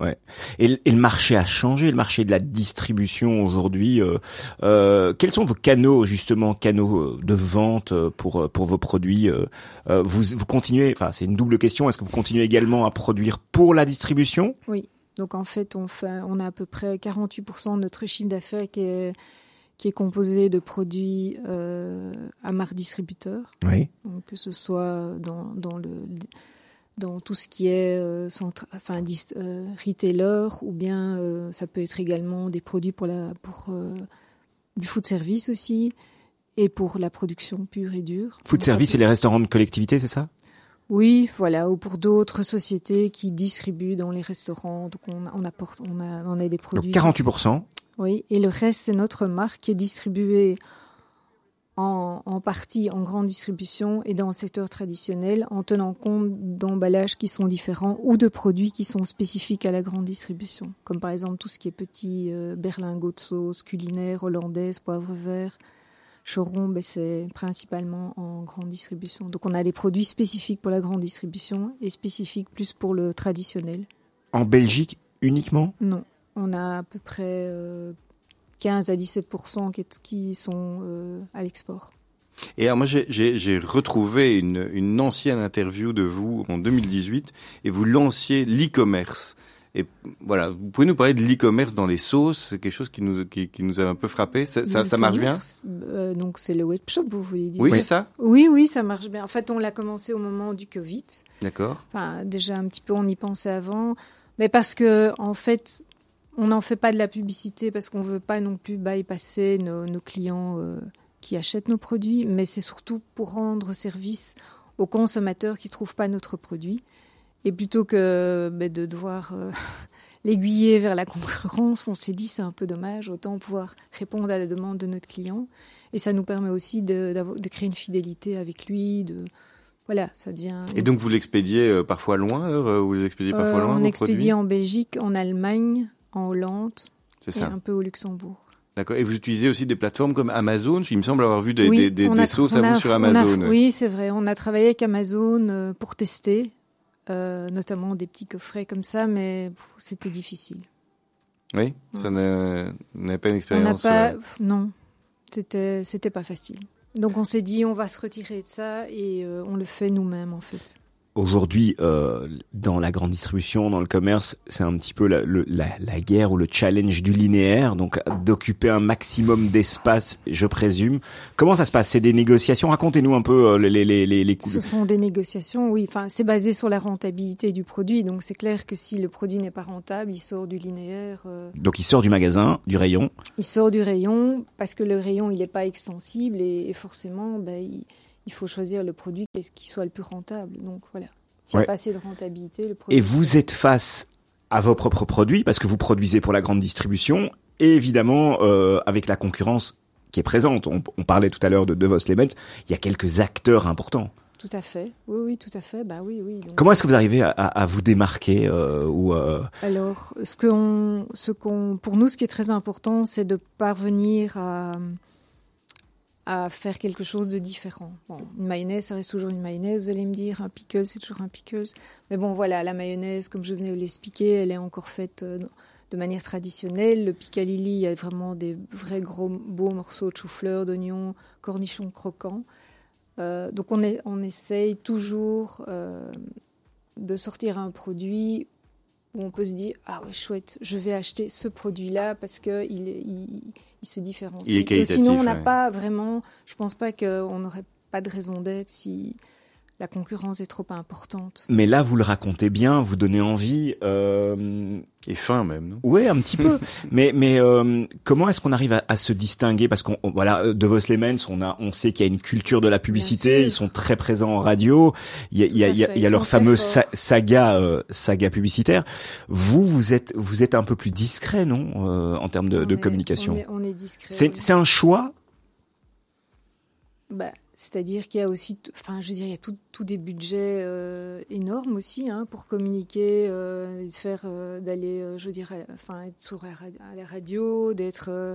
Ouais. Et, le- et le marché a changé, le marché de la distribution aujourd'hui. euh, euh, quels sont vos canaux justement, canaux euh, de vente euh, pour euh, pour vos produits euh, Vous vous continuez, enfin c'est une double question. Est-ce que vous continuez également à produire pour la distribution? Donc en fait, on, fait, on a à peu près 48% de notre chiffre d'affaires qui est, qui est composé de produits euh, à marque distributeur, Oui. donc que ce soit dans, dans, le, dans tout ce qui est euh, centra- enfin, euh, retailer, ou bien euh, ça peut être également des produits pour, la, pour euh, du food service aussi, et pour la production pure et dure. Food Donc, service peut- et les restaurants de collectivité, c'est ça? Oui, voilà, ou pour d'autres sociétés qui distribuent dans les restaurants. Donc on, on apporte, on a, on a des Donc produits. 48 Oui, et le reste c'est notre marque qui est distribuée en, en partie en grande distribution et dans le secteur traditionnel en tenant compte d'emballages qui sont différents ou de produits qui sont spécifiques à la grande distribution, comme par exemple tout ce qui est petit euh, berlingot de sauce, culinaire, hollandaise, poivre vert. Choron, ben, c'est principalement en grande distribution. Donc on a des produits spécifiques pour la grande distribution et spécifiques plus pour le traditionnel. En Belgique uniquement? Non, on a à peu près euh, 15 à 17 qui, qui sont euh, à l'export. Et alors moi, j'ai- retrouvé une, une ancienne interview de vous en 2018 et vous lanciez l'e-commerce. Et voilà, vous pouvez nous parler de l'e-commerce dans les sauces, c'est quelque chose qui nous, qui, qui nous a un peu frappé. Ça, ça, ça marche bien? Euh, Donc c'est le web shop, vous voulez dire? Oui, c'est ça Oui, oui, ça marche bien. En fait, on l'a commencé au moment du Covid. D'accord. Enfin, déjà un petit peu, on y pensait avant, mais parce que en fait, on n'en fait pas de la publicité parce qu'on veut pas non plus bypasser nos, nos clients euh, qui achètent nos produits, mais c'est surtout pour rendre service aux consommateurs qui trouvent pas notre produit. Et plutôt que ben, de devoir euh, l'aiguiller vers la concurrence, on s'est dit c'est un peu dommage, autant pouvoir répondre à la demande de notre client. Et ça nous permet aussi de, créer une fidélité avec lui, de voilà, ça devient. Et donc vous l'expédiez euh, parfois loin, vous expédiez parfois Euh, loin on expédie en Belgique, en Allemagne, en Hollande et ça. un peu au Luxembourg. D'accord. Et vous utilisez aussi des plateformes comme Amazon. Il me semble avoir vu des, Oui, des, des, on des sauces on à vous sur on a- Amazon. oui, c'est vrai. On a travaillé avec Amazon euh, pour tester, euh, notamment des petits coffrets comme ça, mais c'était difficile. Oui, ça n'a pas une On expérience. pas, euh, non, c'était c'était pas facile. Donc on s'est dit on va se retirer de ça et euh, on le fait nous-mêmes en fait. Aujourd'hui, euh, dans la grande distribution, dans le commerce, c'est un petit peu la, le- la, la guerre ou le challenge du linéaire, donc d'occuper un maximum d'espace, je présume. Comment ça se passe? C'est des négociations? Racontez-nous un peu euh, les, les, les, les coups. Ce sont des négociations, oui. Enfin, c'est basé sur la rentabilité du produit, donc c'est clair que si le produit n'est pas rentable, il sort du linéaire. euh, Donc il sort du magasin, du rayon. il sort du rayon parce que le rayon il n'est pas extensible et, et forcément ben, il, il faut choisir le produit qui, soit le plus rentable. Donc voilà, s'il n'y Ouais. a pas assez de rentabilité, le produit. Et vous êtes face à vos propres produits parce que vous produisez pour la grande distribution et évidemment euh, avec la concurrence qui est présente. On, on parlait tout à l'heure de De Vos Lemons. Il y a quelques acteurs importants. Tout à fait. Oui, oui, tout à fait. Bah oui, oui. Donc, Comment est-ce que vous arrivez à, vous démarquer euh, ou euh, Alors, ce qu'on, ce qu'on, pour nous, ce qui est très important, c'est de parvenir à, à faire quelque chose de différent. Bon, une mayonnaise, ça reste toujours une mayonnaise, vous allez me dire. Un pickle, c'est toujours un pickles. Mais bon, voilà, la mayonnaise, comme je venais de l'expliquer, elle est encore faite euh, de manière traditionnelle. Le piccalilli, il y a vraiment des vrais gros beaux morceaux de chou-fleur, d'oignons, cornichons croquants. Euh, donc on, est, on essaye toujours euh, de sortir un produit où on peut se dire ah ouais chouette je vais acheter ce produit là parce que il, est- il, il se différencie Il est sinon on n'a ouais. pas vraiment je pense pas qu'on n'aurait pas de raison d'être si la concurrence est trop importante Mais là, vous le racontez bien, vous donnez envie. Euh... Et fin même, non? Ouais, un petit peu. mais mais euh, comment est-ce qu'on arrive à, à se distinguer? Parce qu'on on- voilà, euh, De Vos Lemons, on a, on sait qu'il y a une culture de la publicité. Ils sont très présents en radio. Il y a, il y a, il y a, fait, il y a ils leur fameuse sa- saga euh, saga publicitaire. Vous, vous êtes vous êtes un peu plus discret, non, euh, en termes de, On de est- communication? on est, on est discret C'est oui. c'est un choix? Bah, C'est-à-dire qu'il y a aussi, enfin, je veux dire, il y a tout, des budgets euh, énormes aussi hein, pour communiquer, euh, de faire, euh, d'aller, euh, je veux dire, enfin, être sur la, à la radio, d'être euh,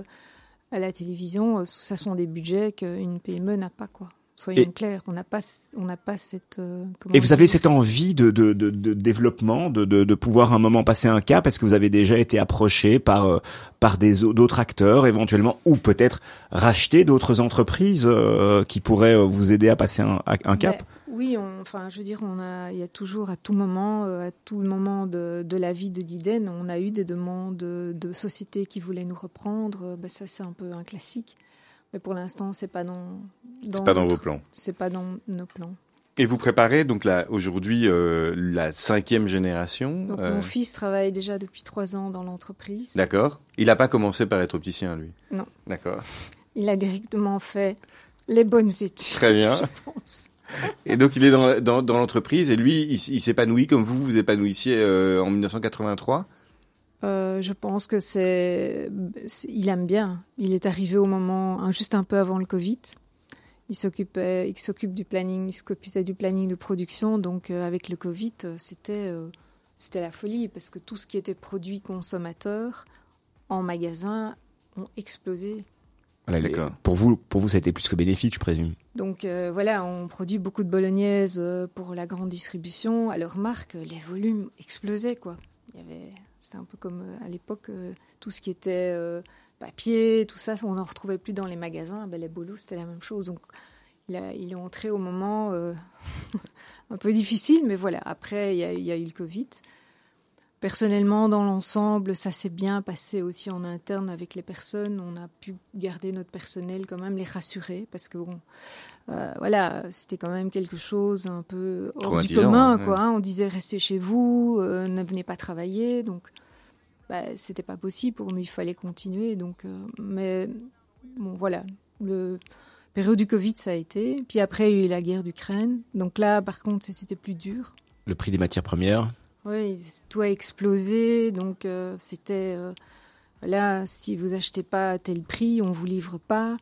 à la télévision. euh, Ça sont des budgets qu'une PME n'a pas, quoi. Soyons Et- clairs, on n'a pas, on n'a pas cette. euh, Et vous avez cette envie de, de, de, de développement, de, de, de pouvoir un moment passer un cap? Est-ce que vous avez déjà été approché par, euh, par des au- d'autres acteurs éventuellement, ou peut-être racheter d'autres entreprises euh, qui pourraient euh, vous aider à passer un, un cap? Ben, Oui, on, enfin, je veux dire, on a, il y a toujours à tout moment, euh, à tout moment de, de la vie de Diden, on a eu des demandes de, de sociétés qui voulaient nous reprendre. Ben, ça, c'est un peu un classique. Mais pour l'instant, c'est pas dans, C'est pas dans vos plans. C'est pas dans nos plans. Et vous préparez donc aujourd'hui euh, la cinquième génération. Donc, euh, mon fils travaille déjà depuis trois ans dans l'entreprise. D'accord. Il n'a pas commencé par être opticien, lui? Non. D'accord. Il a directement fait les bonnes études. Très bien. je pense. Et donc il est dans, dans, dans l'entreprise et lui, il s'épanouit comme vous vous épanouissiez euh, en 1983. Euh, je pense que c'est, c'est- il aime bien. Il est arrivé au moment, hein, juste un peu avant le Covid. Il s'occupait, il s'occupe du planning, il s'occupait du planning de production. Donc euh, avec le Covid, euh, c'était, euh, c'était la folie parce que tout ce qui était produit consommateur en magasin ont explosé. Voilà, les- D'accord. Pour vous, pour vous, ça a été plus que bénéfique, je présume. Donc euh, voilà, on produit beaucoup de bolognaises euh, pour la grande distribution. À leur marque, les volumes explosaient quoi. Il y avait, c'était un peu comme euh, à l'époque euh, tout ce qui était euh, papier, tout ça, on n'en retrouvait plus dans les magasins. Ben, les bolos, c'était la même chose. Donc il, a- est entré au moment un peu difficile, mais voilà. Après, il y a eu le Covid. Personnellement, dans l'ensemble, ça s'est bien passé aussi en interne avec les personnes. On a pu garder notre personnel quand même, les rassurer, parce que bon, euh, voilà, c'était quand même quelque chose un peu hors du commun, quoi. hein. On disait restez chez vous, euh, ne venez pas travailler, donc bah, c'était pas possible pour nous. Il fallait continuer, donc. euh, mais bon, voilà, le période du Covid, ça a été. Puis après, il y a eu la guerre d'Ukraine. Donc là, par contre, c'était plus dur. Le prix des matières premières. Oui, tout a explosé. Donc, euh, c'était. euh, voilà, si vous achetez pas à tel prix, on vous livre pas.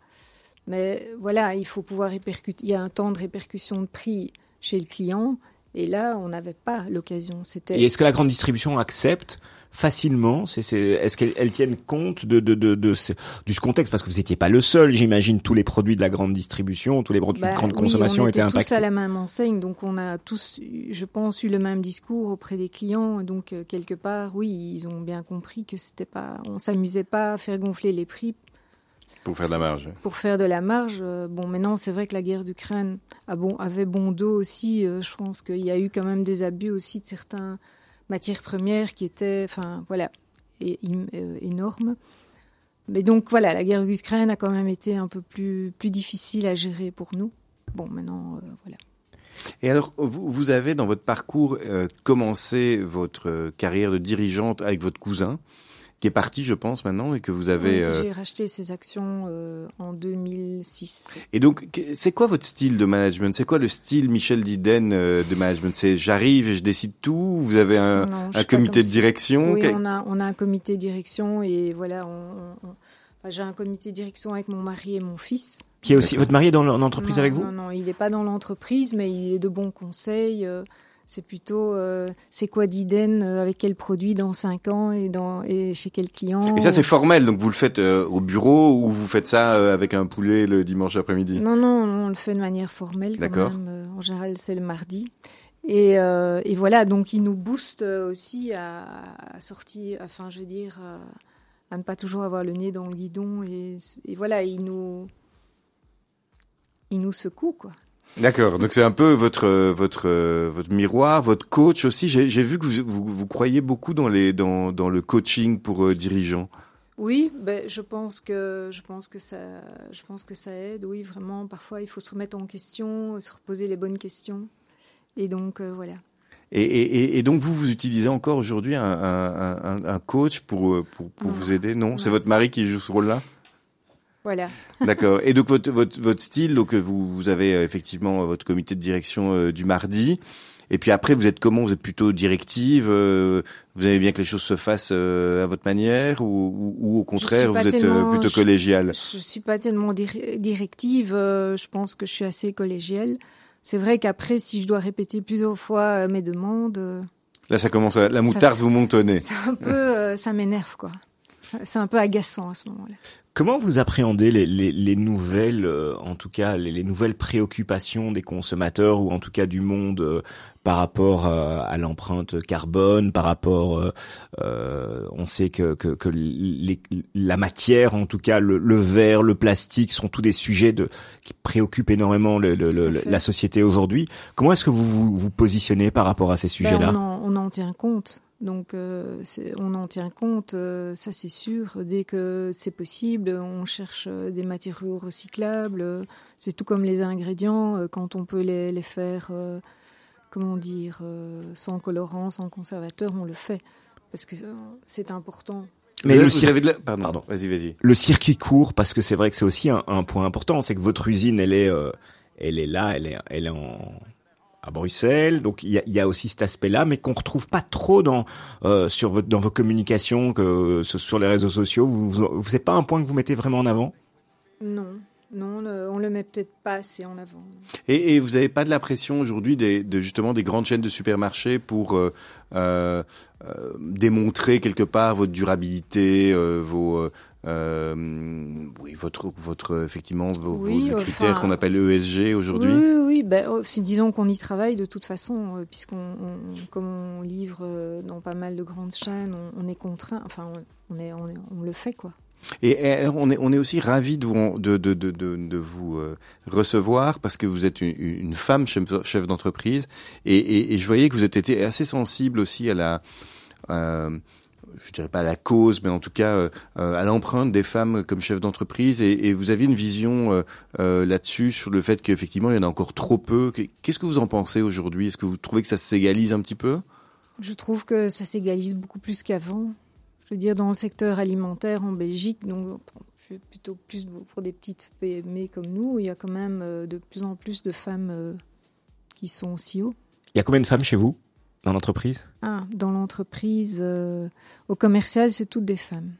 Mais voilà, il faut pouvoir répercuter. Il y a un temps de répercussion de prix chez le client. Et là, on n'avait pas l'occasion. Et est-ce que la grande distribution accepte facilement c'est, c'est, Est-ce qu'elles elles tiennent compte de, de, de, de ce, contexte? Parce que vous n'étiez pas le seul, j'imagine, tous les produits de la grande distribution, tous les produits Bah de grande oui, consommation on étaient était tous impactés. à la même enseigne, donc on a tous, je pense, eu le même discours auprès des clients. Donc euh, quelque part, oui, ils ont bien compris que c'était pas, on s'amusait pas à faire gonfler les prix Pour faire de la marge. pour faire de la marge. Euh, Bon, maintenant, c'est vrai que la guerre d'Ukraine a bon, avait bon dos aussi. Euh, Je pense qu'il y a eu quand même des abus aussi de certaines matières premières qui étaient, enfin, voilà, et, euh. Mais donc, voilà, la guerre d'Ukraine a quand même été un peu plus, plus difficile à gérer pour nous. Bon, maintenant, euh, voilà. Et alors, vous, vous avez dans votre parcours euh, commencé votre carrière de dirigeante avec votre cousin, qui est parti, je pense, maintenant, et que vous avez. Oui, euh, J'ai racheté ces actions euh, en 2006. Et donc, c'est quoi votre style de management? C'est quoi le style Michel Diden euh, de management? C'est j'arrive et je décide tout Vous avez un, Non, comité de direction? Oui, on a, on a un comité de direction et voilà, on, on- on- enfin, j'ai un comité de direction avec mon mari et mon fils. Qui est aussi votre mari est dans l'entreprise avec vous? Non, non, il n'est pas dans l'entreprise, mais il est de bons conseils. euh, c'est plutôt, euh, c'est quoi d'Iden, euh, avec quel produit dans 5 ans et, dans, et chez quel client Et ça, c'est formel, donc vous le faites euh, au bureau ou vous faites ça avec un poulet le dimanche après-midi? Non, non, on le fait de manière formelle D'accord. En général, c'est le mardi. Et, et voilà, donc il nous booste aussi à, à sortir, enfin, je veux dire, à, à ne pas toujours avoir le nez dans le guidon. Et, et voilà, il nous, il nous secoue, quoi. D'accord, donc c'est un peu votre votre votre miroir, votre coach aussi. J'ai vu que vous, vous vous croyez beaucoup dans les dans dans le coaching pour euh, dirigeants. Oui, ben, je pense que je pense que ça je pense que ça aide. Oui, vraiment. Parfois, il faut se remettre en question, se reposer les bonnes questions. Et donc euh, voilà. Et, et, donc vous vous utilisez encore aujourd'hui un, un, un, un coach pour euh, pour, pour vous aider? Non, c'est votre mari qui joue ce rôle-là? Voilà. D'accord. Et donc votre votre votre style, donc vous vous avez euh, effectivement euh, votre comité de direction euh, du mardi. Et puis après, vous êtes comment? Vous êtes plutôt directive euh, Vous aimez bien que les choses se fassent euh, à votre manière ou, ou, ou au contraire, vous êtes plutôt je- collégial Je suis pas tellement dir- directive. je pense que je suis assez collégiale. C'est vrai qu'après, si je dois répéter plusieurs fois mes demandes, Là, ça commence à, la moutarde vous monte au nez. c'est un peu, ça m'énerve, quoi. C'est un peu agaçant à ce moment-là. Comment vous appréhendez les, les, les nouvelles, euh, en tout cas les, les nouvelles préoccupations des consommateurs ou en tout cas du monde euh, par rapport euh, à l'empreinte carbone, par rapport, on sait que, que, que les- la matière, en tout cas le, le verre, le plastique, sont tous des sujets de, qui préoccupent énormément le, le- la société aujourd'hui. Comment est-ce que vous, vous vous positionnez par rapport à ces Ben, sujets-là? on en tient compte. Donc, euh, on en tient compte, euh, ça c'est sûr. Dès que c'est possible, on cherche euh, des matériaux recyclables. C'est tout comme les ingrédients, euh, quand on peut les, les faire, euh, comment dire, euh, sans colorant, sans conservateur, on le fait. Parce que euh, c'est important. Mais le circuit- vous avez de la... Pardon, Pardon. vas-y, vas-y. le circuit court parce que c'est vrai que c'est aussi un, un point important, c'est que votre usine elle est euh, elle est là, elle est elle est en à Bruxelles, donc il y a, il y a aussi cet aspect-là, mais qu'on retrouve pas trop dans euh, sur votre dans vos communications, que sur les réseaux sociaux. Vous, vous, vous- c'est pas un point que vous mettez vraiment en avant? Non, non, le- on le met peut-être pas assez en avant. Et, et vous n'avez pas de la pression aujourd'hui des, de justement des grandes chaînes de supermarchés pour euh, euh, euh, démontrer quelque part votre durabilité, euh, vos euh, oui votre votre effectivement vos, Oui, le enfin, critère qu'on appelle ESG aujourd'hui. Oui, oui, oui. Ben, oh, disons qu'on y travaille de toute façon, euh, puisqu'on, on- comme on livre euh, dans pas mal de grandes chaînes, on, on est contraint. Enfin, on, est, on, est- on le fait quoi. Et, on est, on est aussi ravis de, vous- de, de, de, de, de vous recevoir parce que vous êtes une, une femme chef, d'entreprise et, et, et je voyais que vous êtes été assez sensible aussi à la, euh, je dirais pas à la cause, mais en tout cas euh, euh, à l'empreinte des femmes comme chefs d'entreprise et, et vous avez une vision euh, euh, là-dessus sur le fait qu'effectivement il y en a encore trop peu. Qu'est-ce que vous en pensez aujourd'hui? Est-ce que vous trouvez que ça s'égalise un petit peu? Je trouve que ça s'égalise beaucoup plus qu'avant. Je veux dire, dans le secteur alimentaire en Belgique, donc plutôt plus pour des petites PME comme nous, il y a quand même de plus en plus de femmes qui sont CEO. Il y a combien de femmes chez vous? Dans l'entreprise Ah, dans l'entreprise, euh, au commercial, c'est toutes des femmes,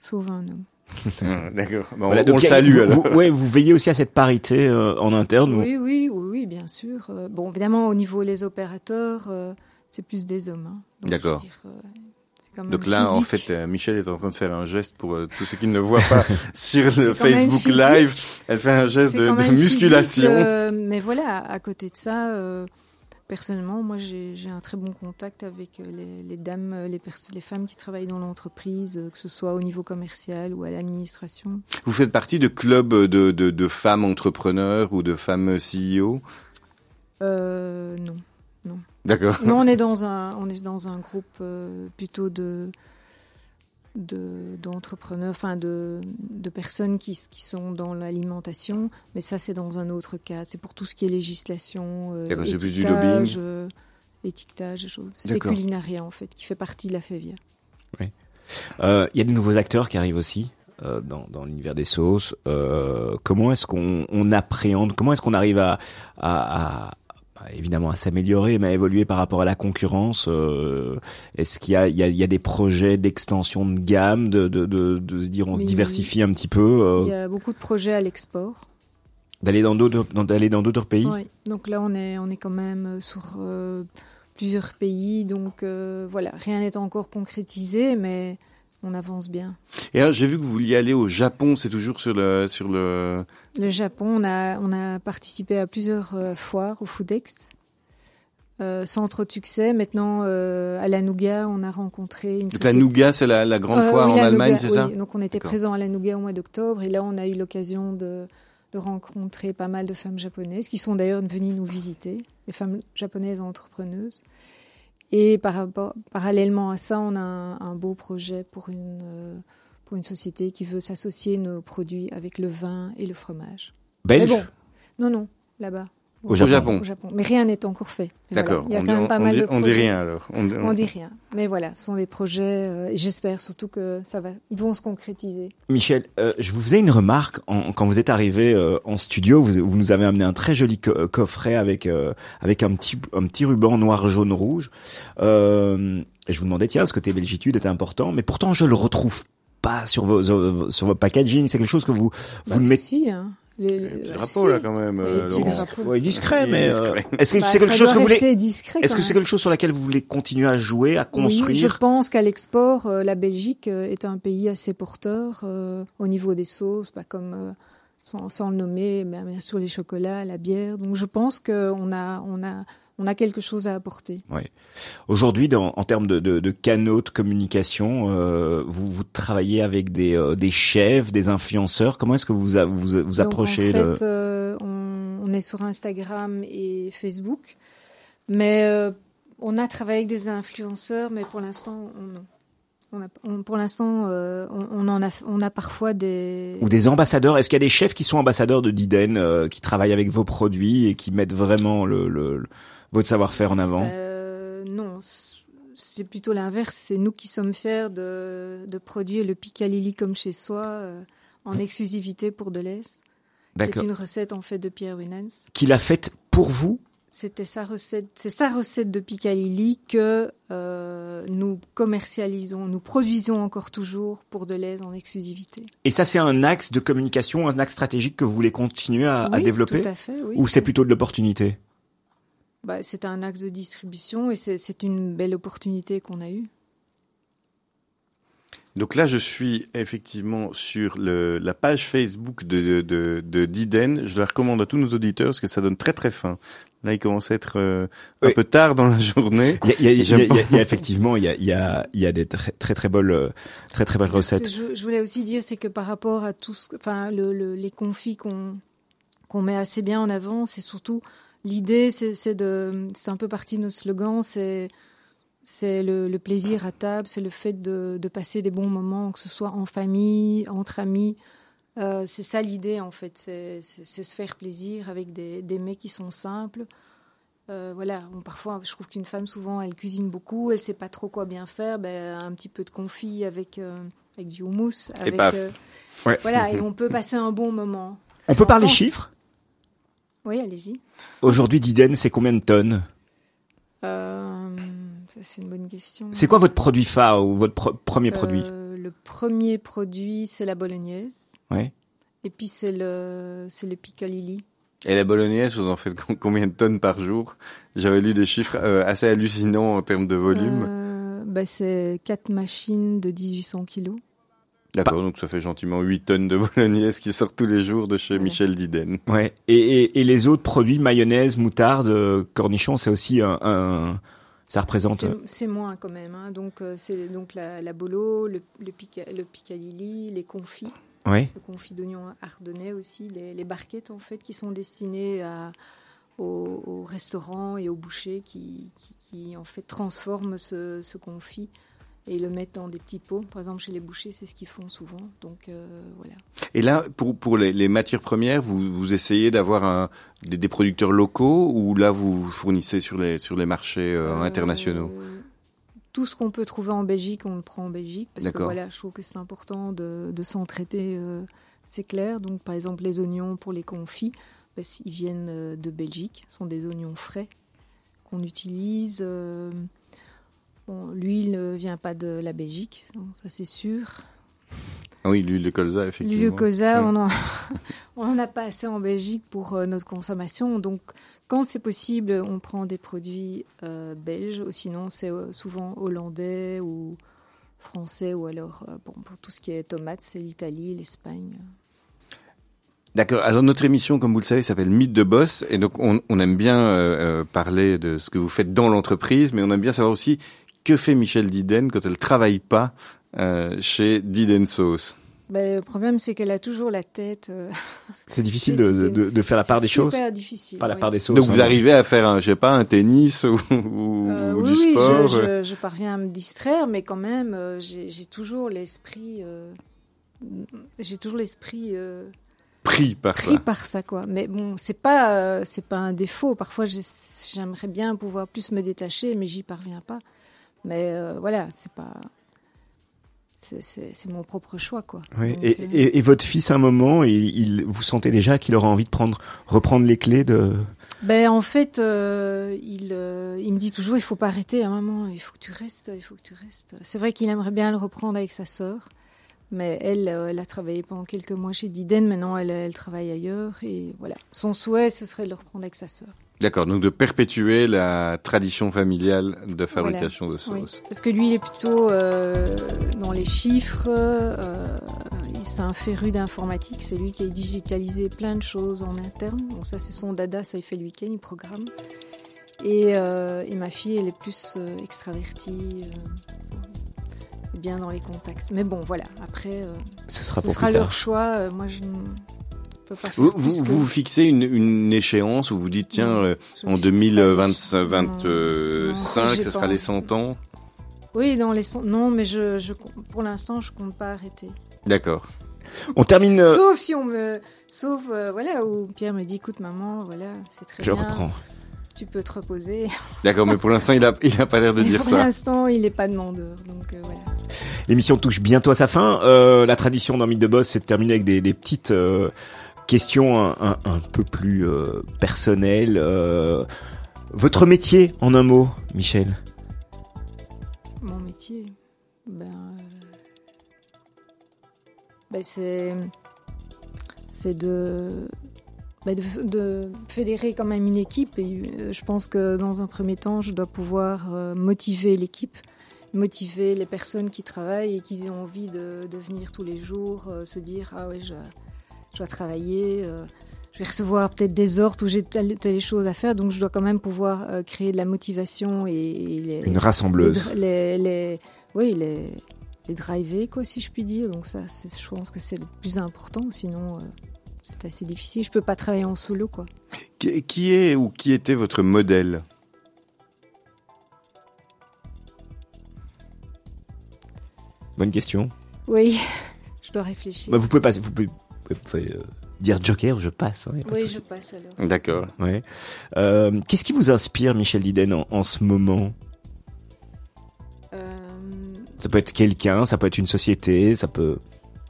sauf un homme. Ah, D'accord. Bon, Voilà, on, on le a- salue vous, alors. vous- ouais, vous veillez aussi à cette parité euh, en interne. ou- Oui, oui, oui, bien sûr. Euh, bon, évidemment, au niveau des opérateurs, euh, c'est plus des hommes. hein. D'accord. Donc là, en fait, euh, Michel est en train de faire un geste pour euh, tous ceux qui ne le voient pas sur le Facebook. Live. Elle fait un geste de, musculation. physique, euh, mais voilà, à côté de ça, euh, personnellement, moi, j'ai un très bon contact avec euh, les, les dames, euh, les, femmes qui travaillent dans l'entreprise, euh, que ce soit au niveau commercial ou à l'administration. Vous faites partie de clubs de, de, de femmes entrepreneurs ou de femmes CEO Euh, non. D'accord. non, on est dans un, on est dans un groupe plutôt de de- d'entrepreneurs, enfin de, de personnes qui, qui sont dans l'alimentation, mais ça c'est dans un autre cadre. C'est pour tout ce qui est législation, euh, plus du étiquetage, lobbying. euh, étiquetage, et choses. C'est culinaria en fait, qui fait partie de la FEVIA. Euh, Il y a de nouveaux acteurs qui arrivent aussi euh, dans, dans l'univers des sauces. Euh, comment est-ce qu'on on appréhende Comment est-ce qu'on arrive à- à, évidemment à s'améliorer, mais à évoluer par rapport à la concurrence euh, Est-ce qu'il y a, il y, a, il y a des projets d'extension de gamme, de, de, de, de se dire on se Oui. diversifie un petit peu, Il y euh, a beaucoup de projets à l'export. d'aller dans d'autres dans- d'aller dans d'autres pays? Oui. Donc là, on est, on est quand même euh, sur euh, plusieurs pays. Donc euh, voilà, rien n'est encore concrétisé, mais on avance bien. Et j'ai vu que vous vouliez aller au Japon. C'est toujours sur le sur le. Le Japon, on a, on a participé à plusieurs euh, foires au Foodex. Euh, sans trop de succès. Maintenant, euh, à la Nougat, on a rencontré une Donc la Nougat, c'est la, la grande Euh, foire oui, en Allemagne, c'est oui. ça Donc on était présent à la Nougat au mois d'octobre et là on a eu l'occasion de, de rencontrer pas mal de femmes japonaises qui sont d'ailleurs venues nous visiter, des femmes japonaises entrepreneuses. Et par rapport, parallèlement à ça, on a un, un beau projet pour une, euh, pour une société qui veut s'associer nos produits avec le vin et le fromage. Belge Mais bon, non, non, là-bas. Au Japon. Au Japon. Mais rien n'est encore fait. Voilà, D'accord. il y a on, quand même on- pas on mal dit, de on dit rien alors. On, On dit rien. Mais voilà, ce sont des projets, euh, j'espère surtout que ça va, ils vont se concrétiser. Michel, euh, je vous faisais une remarque en- quand vous êtes arrivé euh, en studio. Vous, vous nous avez amené un très joli co- coffret avec euh, avec un petit un petit ruban noir, jaune, rouge. Euh, et je vous demandais tiens, ce côté belgitude était important, mais pourtant je le retrouve pas sur vos sur, vos packaging. C'est quelque chose que vous vous Bah, mettez. Si, hein. Les- Un petit euh, drapeau si. là quand même. Les euh, petits Laurent. drapeaux. Ouais, discret, mais euh, est-ce que Bah, c'est quelque chose que vous voulez Est-ce que c'est quelque chose sur laquelle vous voulez continuer à jouer, à Oui, construire je pense qu'à l'export, euh, la Belgique est un pays assez porteur euh, au niveau des sauces, bah, comme euh, sans, sans le nommer, mais bien sûr les chocolats, la bière. Donc je pense qu'on a, on a, on a quelque chose à apporter. Aujourd'hui, dans- en termes de, de, de canaux de communication, euh, vous, vous travaillez avec des, euh, des chefs, des influenceurs. Comment est-ce que vous a- vous, vous approchez Donc, en le- fait, euh, on, on est sur Instagram et Facebook, mais on a travaillé avec des influenceurs, mais pour l'instant, on, a, on- pour l'instant, euh, on, on en a, on a parfois des. ou des ambassadeurs Est-ce qu'il y a des chefs qui sont ambassadeurs de Diden, euh, qui travaillent avec vos produits et qui mettent vraiment le- votre savoir-faire en avant Euh, non, c'est plutôt l'inverse. C'est nous qui sommes fiers de, de produire le Picalili comme chez soi, euh, en exclusivité pour Deleuze. C'est D'accord. une recette en fait de Pierre Winans. Qui l'a faite pour vous C'était sa recette, c'est sa recette de Picalili que euh, nous commercialisons, nous produisons encore toujours pour Deleuze en exclusivité. Et ça, c'est un axe de communication, un axe stratégique que vous voulez continuer à, à Oui, développer Tout à fait, oui. Ou c'est plutôt de l'opportunité Bah, c'est un axe de distribution et c'est une belle opportunité qu'on a eue. Donc là, je suis effectivement sur le, la page Facebook de, de, de, de Diden. Je la recommande à tous nos auditeurs parce que ça donne très très faim. Là, il commence à être euh, un Oui. peu tard dans la journée. Il y a, il y il y effectivement, il y a, il y a, il y a des très très euh, très très belles recettes. Je, je voulais aussi dire, c'est que par rapport à que- enfin, le, le- les confits qu'on qu'on met assez bien en avant, c'est surtout l'idée, c'est de, c'est un peu partie de notre slogan, c'est c'est le, le plaisir à table, c'est le fait de, de passer des bons moments, que ce soit en famille, entre amis. Euh, c'est ça l'idée en fait, c'est se faire plaisir avec des, des mets qui sont simples. Euh, voilà, parfois je trouve qu'une femme souvent elle cuisine beaucoup, elle sait pas trop quoi bien faire, ben, un petit peu de confit avec euh, avec du houmous, avec paf. euh, Ouais. voilà et on peut passer un bon moment. On peut parler pense- chiffres? Oui, allez-y. Aujourd'hui, Diden, c'est combien de tonnes Euh, c'est une bonne question. C'est quoi votre produit phare ou votre pro- premier produit Euh, Le premier produit c'est la bolognaise Ouais. et puis c'est le c'est le piccalilli. Et la bolognaise, vous en faites com- combien de tonnes par jour? J'avais lu des chiffres euh, assez hallucinants en termes de volume. Euh, bah, c'est quatre machines de 1800 kilos. D'accord, donc ça fait gentiment 8 tonnes de bolognaise qui sortent tous les jours de chez. Michel Diden. Ouais. Et, et, et les autres produits, mayonnaise, moutarde, euh, cornichon, c'est aussi un, un- ça représente. C'est- C'est moins quand même. hein. Donc euh, c'est donc la, la bolo, le, le, pica- le piccalilli, les confits, Ouais. le confit d'oignon ardennais aussi, les, les barquettes en fait qui sont destinées à, aux, aux restaurants et aux bouchers qui, qui, qui, en fait transforment ce, ce confit et le mettent dans des petits pots. Par exemple chez les bouchers c'est ce qu'ils font souvent. Donc euh, voilà. Et là, pour, pour les, les matières premières, vous, vous essayez d'avoir des, des producteurs locaux ou là vous fournissez sur les, sur les marchés euh, Euh, internationaux? Tout ce qu'on peut trouver en Belgique, on le prend en Belgique. Parce que voilà, je trouve que c'est important de, de s'entraiter, euh, c'est clair. Donc par exemple, les oignons pour les confits, bah, ils viennent de Belgique. Ce sont des oignons frais qu'on utilise. Bon, L'huile ne vient pas de la Belgique, ça c'est sûr. Ah Oui, l'huile de colza, effectivement. L'huile colza, Ouais. on en- on n'en a pas assez en Belgique pour euh, notre consommation. Donc, quand c'est possible, on prend des produits euh, belges. Ou sinon, c'est euh, souvent hollandais ou français. Ou alors, bon, pour tout ce qui est tomates, c'est l'Italie, l'Espagne. D'accord. Alors notre émission, comme vous le savez, s'appelle Mythe de boss, et donc on, on aime bien euh, parler de ce que vous faites dans l'entreprise, mais on aime bien savoir aussi que fait Michel Diden quand elle travaille pas euh, chez Diden Sauce? Ben, le problème, c'est qu'elle a toujours la tête. euh, C'est difficile de, de, de- de faire la part des c'est choses. super difficile. Pas la oui. part des sauces. Donc vous hein. arrivez à faire, un, je sais pas, un tennis ou, ou- Euh, ou oui, du oui, sport. je, je- je parviens à me distraire, mais quand même, euh, j'ai toujours l'esprit. euh, j'ai toujours l'esprit. euh, Pris par pris ça. par ça quoi mais bon c'est pas euh, c'est pas un défaut parfois j'ai- j'aimerais bien pouvoir plus me détacher mais j'y parviens pas mais euh, voilà c'est pas c'est- mon propre choix quoi Oui. Donc, Et, euh, et, et votre fils, à un moment, il, il, vous sentez déjà qu'il aura envie de prendre, reprendre les clés de. ben en fait euh, il euh, il me dit toujours il faut pas arrêter un moment il faut que tu restes il faut que tu restes c'est vrai qu'il aimerait bien le reprendre avec sa sœur mais elle, elle a travaillé pendant quelques mois chez Diden. Maintenant, elle, elle travaille ailleurs. Et voilà. Son souhait, ce serait de le reprendre avec sa sœur. D'accord, donc de perpétuer la tradition familiale de fabrication de Oui, sauce. parce que lui, il est plutôt euh, dans les chiffres. euh, il- c'est un féru d'informatique. C'est lui qui a digitalisé plein de choses en interne. Donc ça, c'est son dada. Ça, il fait le week-end, il programme. Et, euh, et ma fille, elle est plus euh, extravertie, euh, bien dans les contacts. Mais bon, voilà. Après, euh, Ce sera ce leur choix. Euh, moi, je ne peux pas faire Vous, plus vous, que- vous vous fixez une, une échéance où vous dites, tiens, Non, euh, je en me fixe pas des- 2025, Non, non, ce j'ai sera les envie. 100 ans Oui, dans les sons. Non, mais je, je, pour l'instant, je compte pas arrêter. D'accord. On termine. euh, Sauf si on me. Sauf, euh, voilà, où Pierre me dit écoute, maman, voilà, c'est très je bien. reprends. Tu peux te reposer. D'accord, mais pour l'instant, il a, il a pas l'air de Mais dire pour ça. l'instant, il n'est pas demandeur. Donc euh, voilà. L'émission touche bientôt à sa fin. La tradition dans Mythe de Boss, c'est de terminer avec des, des petites questions un, peu plus euh, personnelles. Euh, votre métier, en un mot, Michel? Mon métier, ben. euh, ben, c'est. Ben, de, fédérer quand même une équipe et je pense que dans un premier temps je dois pouvoir motiver l'équipe motiver les personnes qui travaillent et qui ont envie de, de venir tous les jours, se dire ah ouais, je, je dois travailler, euh, je vais recevoir peut-être des ordres où j'ai telle, telle chose à faire, donc je dois quand même pouvoir euh, créer de la motivation et, et les, Une rassembleuse. les, les, les- oui, les, les driver, quoi, si je puis dire. Donc ça, c'est- je pense que c'est le plus important. Sinon, euh, c'est assez difficile. Je peux pas travailler en solo, quoi. Qui qui est ou qui était votre modèle? Bonne question. Oui, je dois réfléchir. Bah, vous pouvez passer, vous pouvez, vous pouvez, euh, dire Joker, je passe. hein, oui, je passe alors. D'accord. Ouais. Euh, Qu'est-ce qui vous inspire, Michel Diden, en, en ce moment? Euh, Ça peut être quelqu'un, ça peut être une société, ça peut.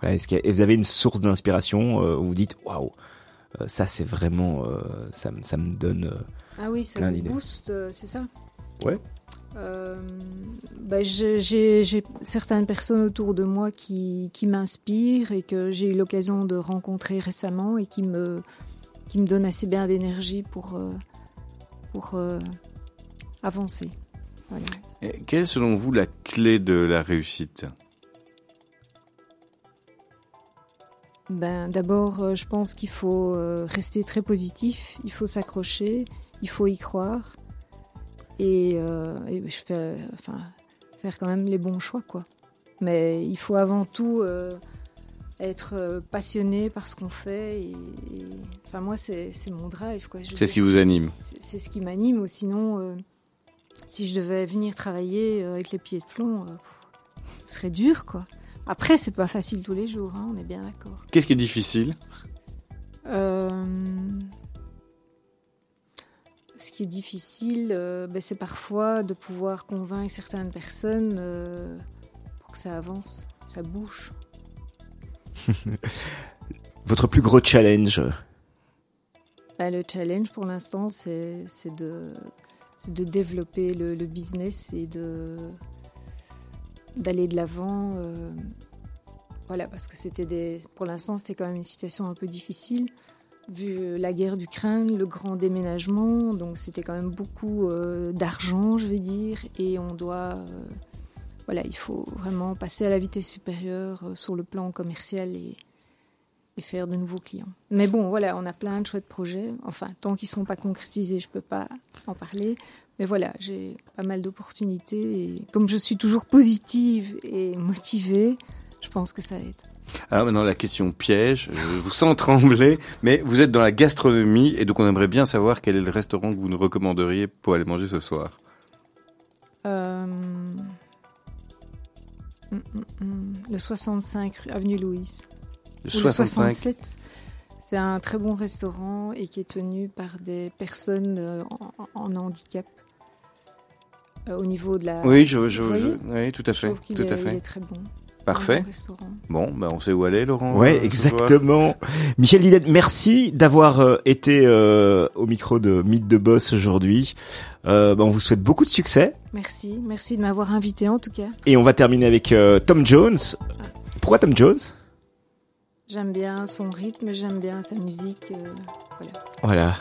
Voilà, Est-ce que vous avez une source d'inspiration euh, où vous dites waouh, ça c'est vraiment, euh, ça, me- ça me donne. euh, ah oui, ça me booste, euh, c'est ça? Ouais. Euh, bah, j'ai certaines personnes autour de moi qui, qui m'inspirent et que j'ai eu l'occasion de rencontrer récemment et qui me, qui me donnent assez bien d'énergie pour, euh, pour euh, avancer. Voilà. Et Quelle est selon vous la clé de la réussite? Ben, D'abord, je pense qu'il faut rester très positif, il faut s'accrocher, il faut y croire et, euh, et je fais, enfin, faire quand même les bons choix. Quoi. Mais il faut avant tout euh, être euh, passionné par ce qu'on fait. Et, et- enfin, moi, c'est mon drive. quoi. C'est ce qui vous anime. C'est ce qui m'anime. Ou sinon, euh, si je devais venir travailler avec les pieds de plomb, pff, ce serait dur. quoi. Après, c'est pas facile tous les jours, hein, on est bien d'accord. Qu'est-ce qui est difficile? Euh, Ce qui est difficile, euh, ben, c'est parfois de pouvoir convaincre certaines personnes euh, pour que ça avance, ça bouge. Votre plus gros challenge? Ben, le challenge pour l'instant, c'est de, développer le, le business et de d'aller de l'avant. euh, voilà, parce que c'était des, pour l'instant, c'était quand même une situation un peu difficile vu la guerre d'Ukraine, le grand déménagement. Donc, c'était quand même beaucoup euh, d'argent, je vais dire, et on doit, euh, voilà, il faut vraiment passer à la vitesse supérieure euh, sur le plan commercial et faire de nouveaux clients. Mais bon, voilà, on a plein de chouettes projets. Enfin, tant qu'ils ne sont pas concrétisés, je ne peux pas en parler. Mais voilà, j'ai pas mal d'opportunités. Et comme je suis toujours positive et motivée, je pense que ça aide. Alors maintenant la question piège, je vous sens trembler, mais vous êtes dans la gastronomie et donc on aimerait bien savoir quel est le restaurant que vous nous recommanderiez pour aller manger ce soir. Euh, hum, hum, hum, Le 65 rue Avenue Louise. Le Ou le 65. 67. C'est un très bon restaurant et qui est tenu par des personnes euh, en, en handicap. Euh, au niveau de la. Oui, je, oui, tout à Je fait, trouve tout est, à il fait. est très bon. Parfait. Bon ben on sait où aller, Laurent. Ouais, euh, exactement. Michel Diden, merci d'avoir euh, été euh, au micro de Mythe de Boss aujourd'hui. Euh, bah, on vous souhaite beaucoup de succès Merci, merci de m'avoir invité en tout cas. et on va terminer avec euh, Tom Jones. Pourquoi Tom Jones? J'aime bien son rythme, j'aime bien sa musique. euh, voilà. Voilà.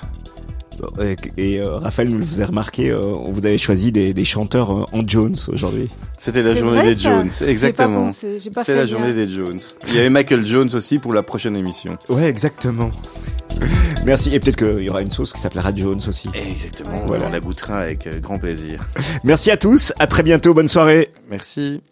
Bon, Et, et, euh, Raphaël, vous vous avez remarqué, euh, vous avez choisi des, des chanteurs euh, en Jones aujourd'hui. C'était la journée vrai, des ça Jones, exactement. C'est la journée des Jones. Il y avait Michael Jones aussi pour la prochaine émission. Ouais, exactement. Merci. Et peut-être qu'il y aura une sauce qui s'appellera Jones aussi. Exactement, Ouais. voilà. on la goûtera avec euh, grand plaisir. Merci à tous. À très bientôt. Bonne soirée. Merci.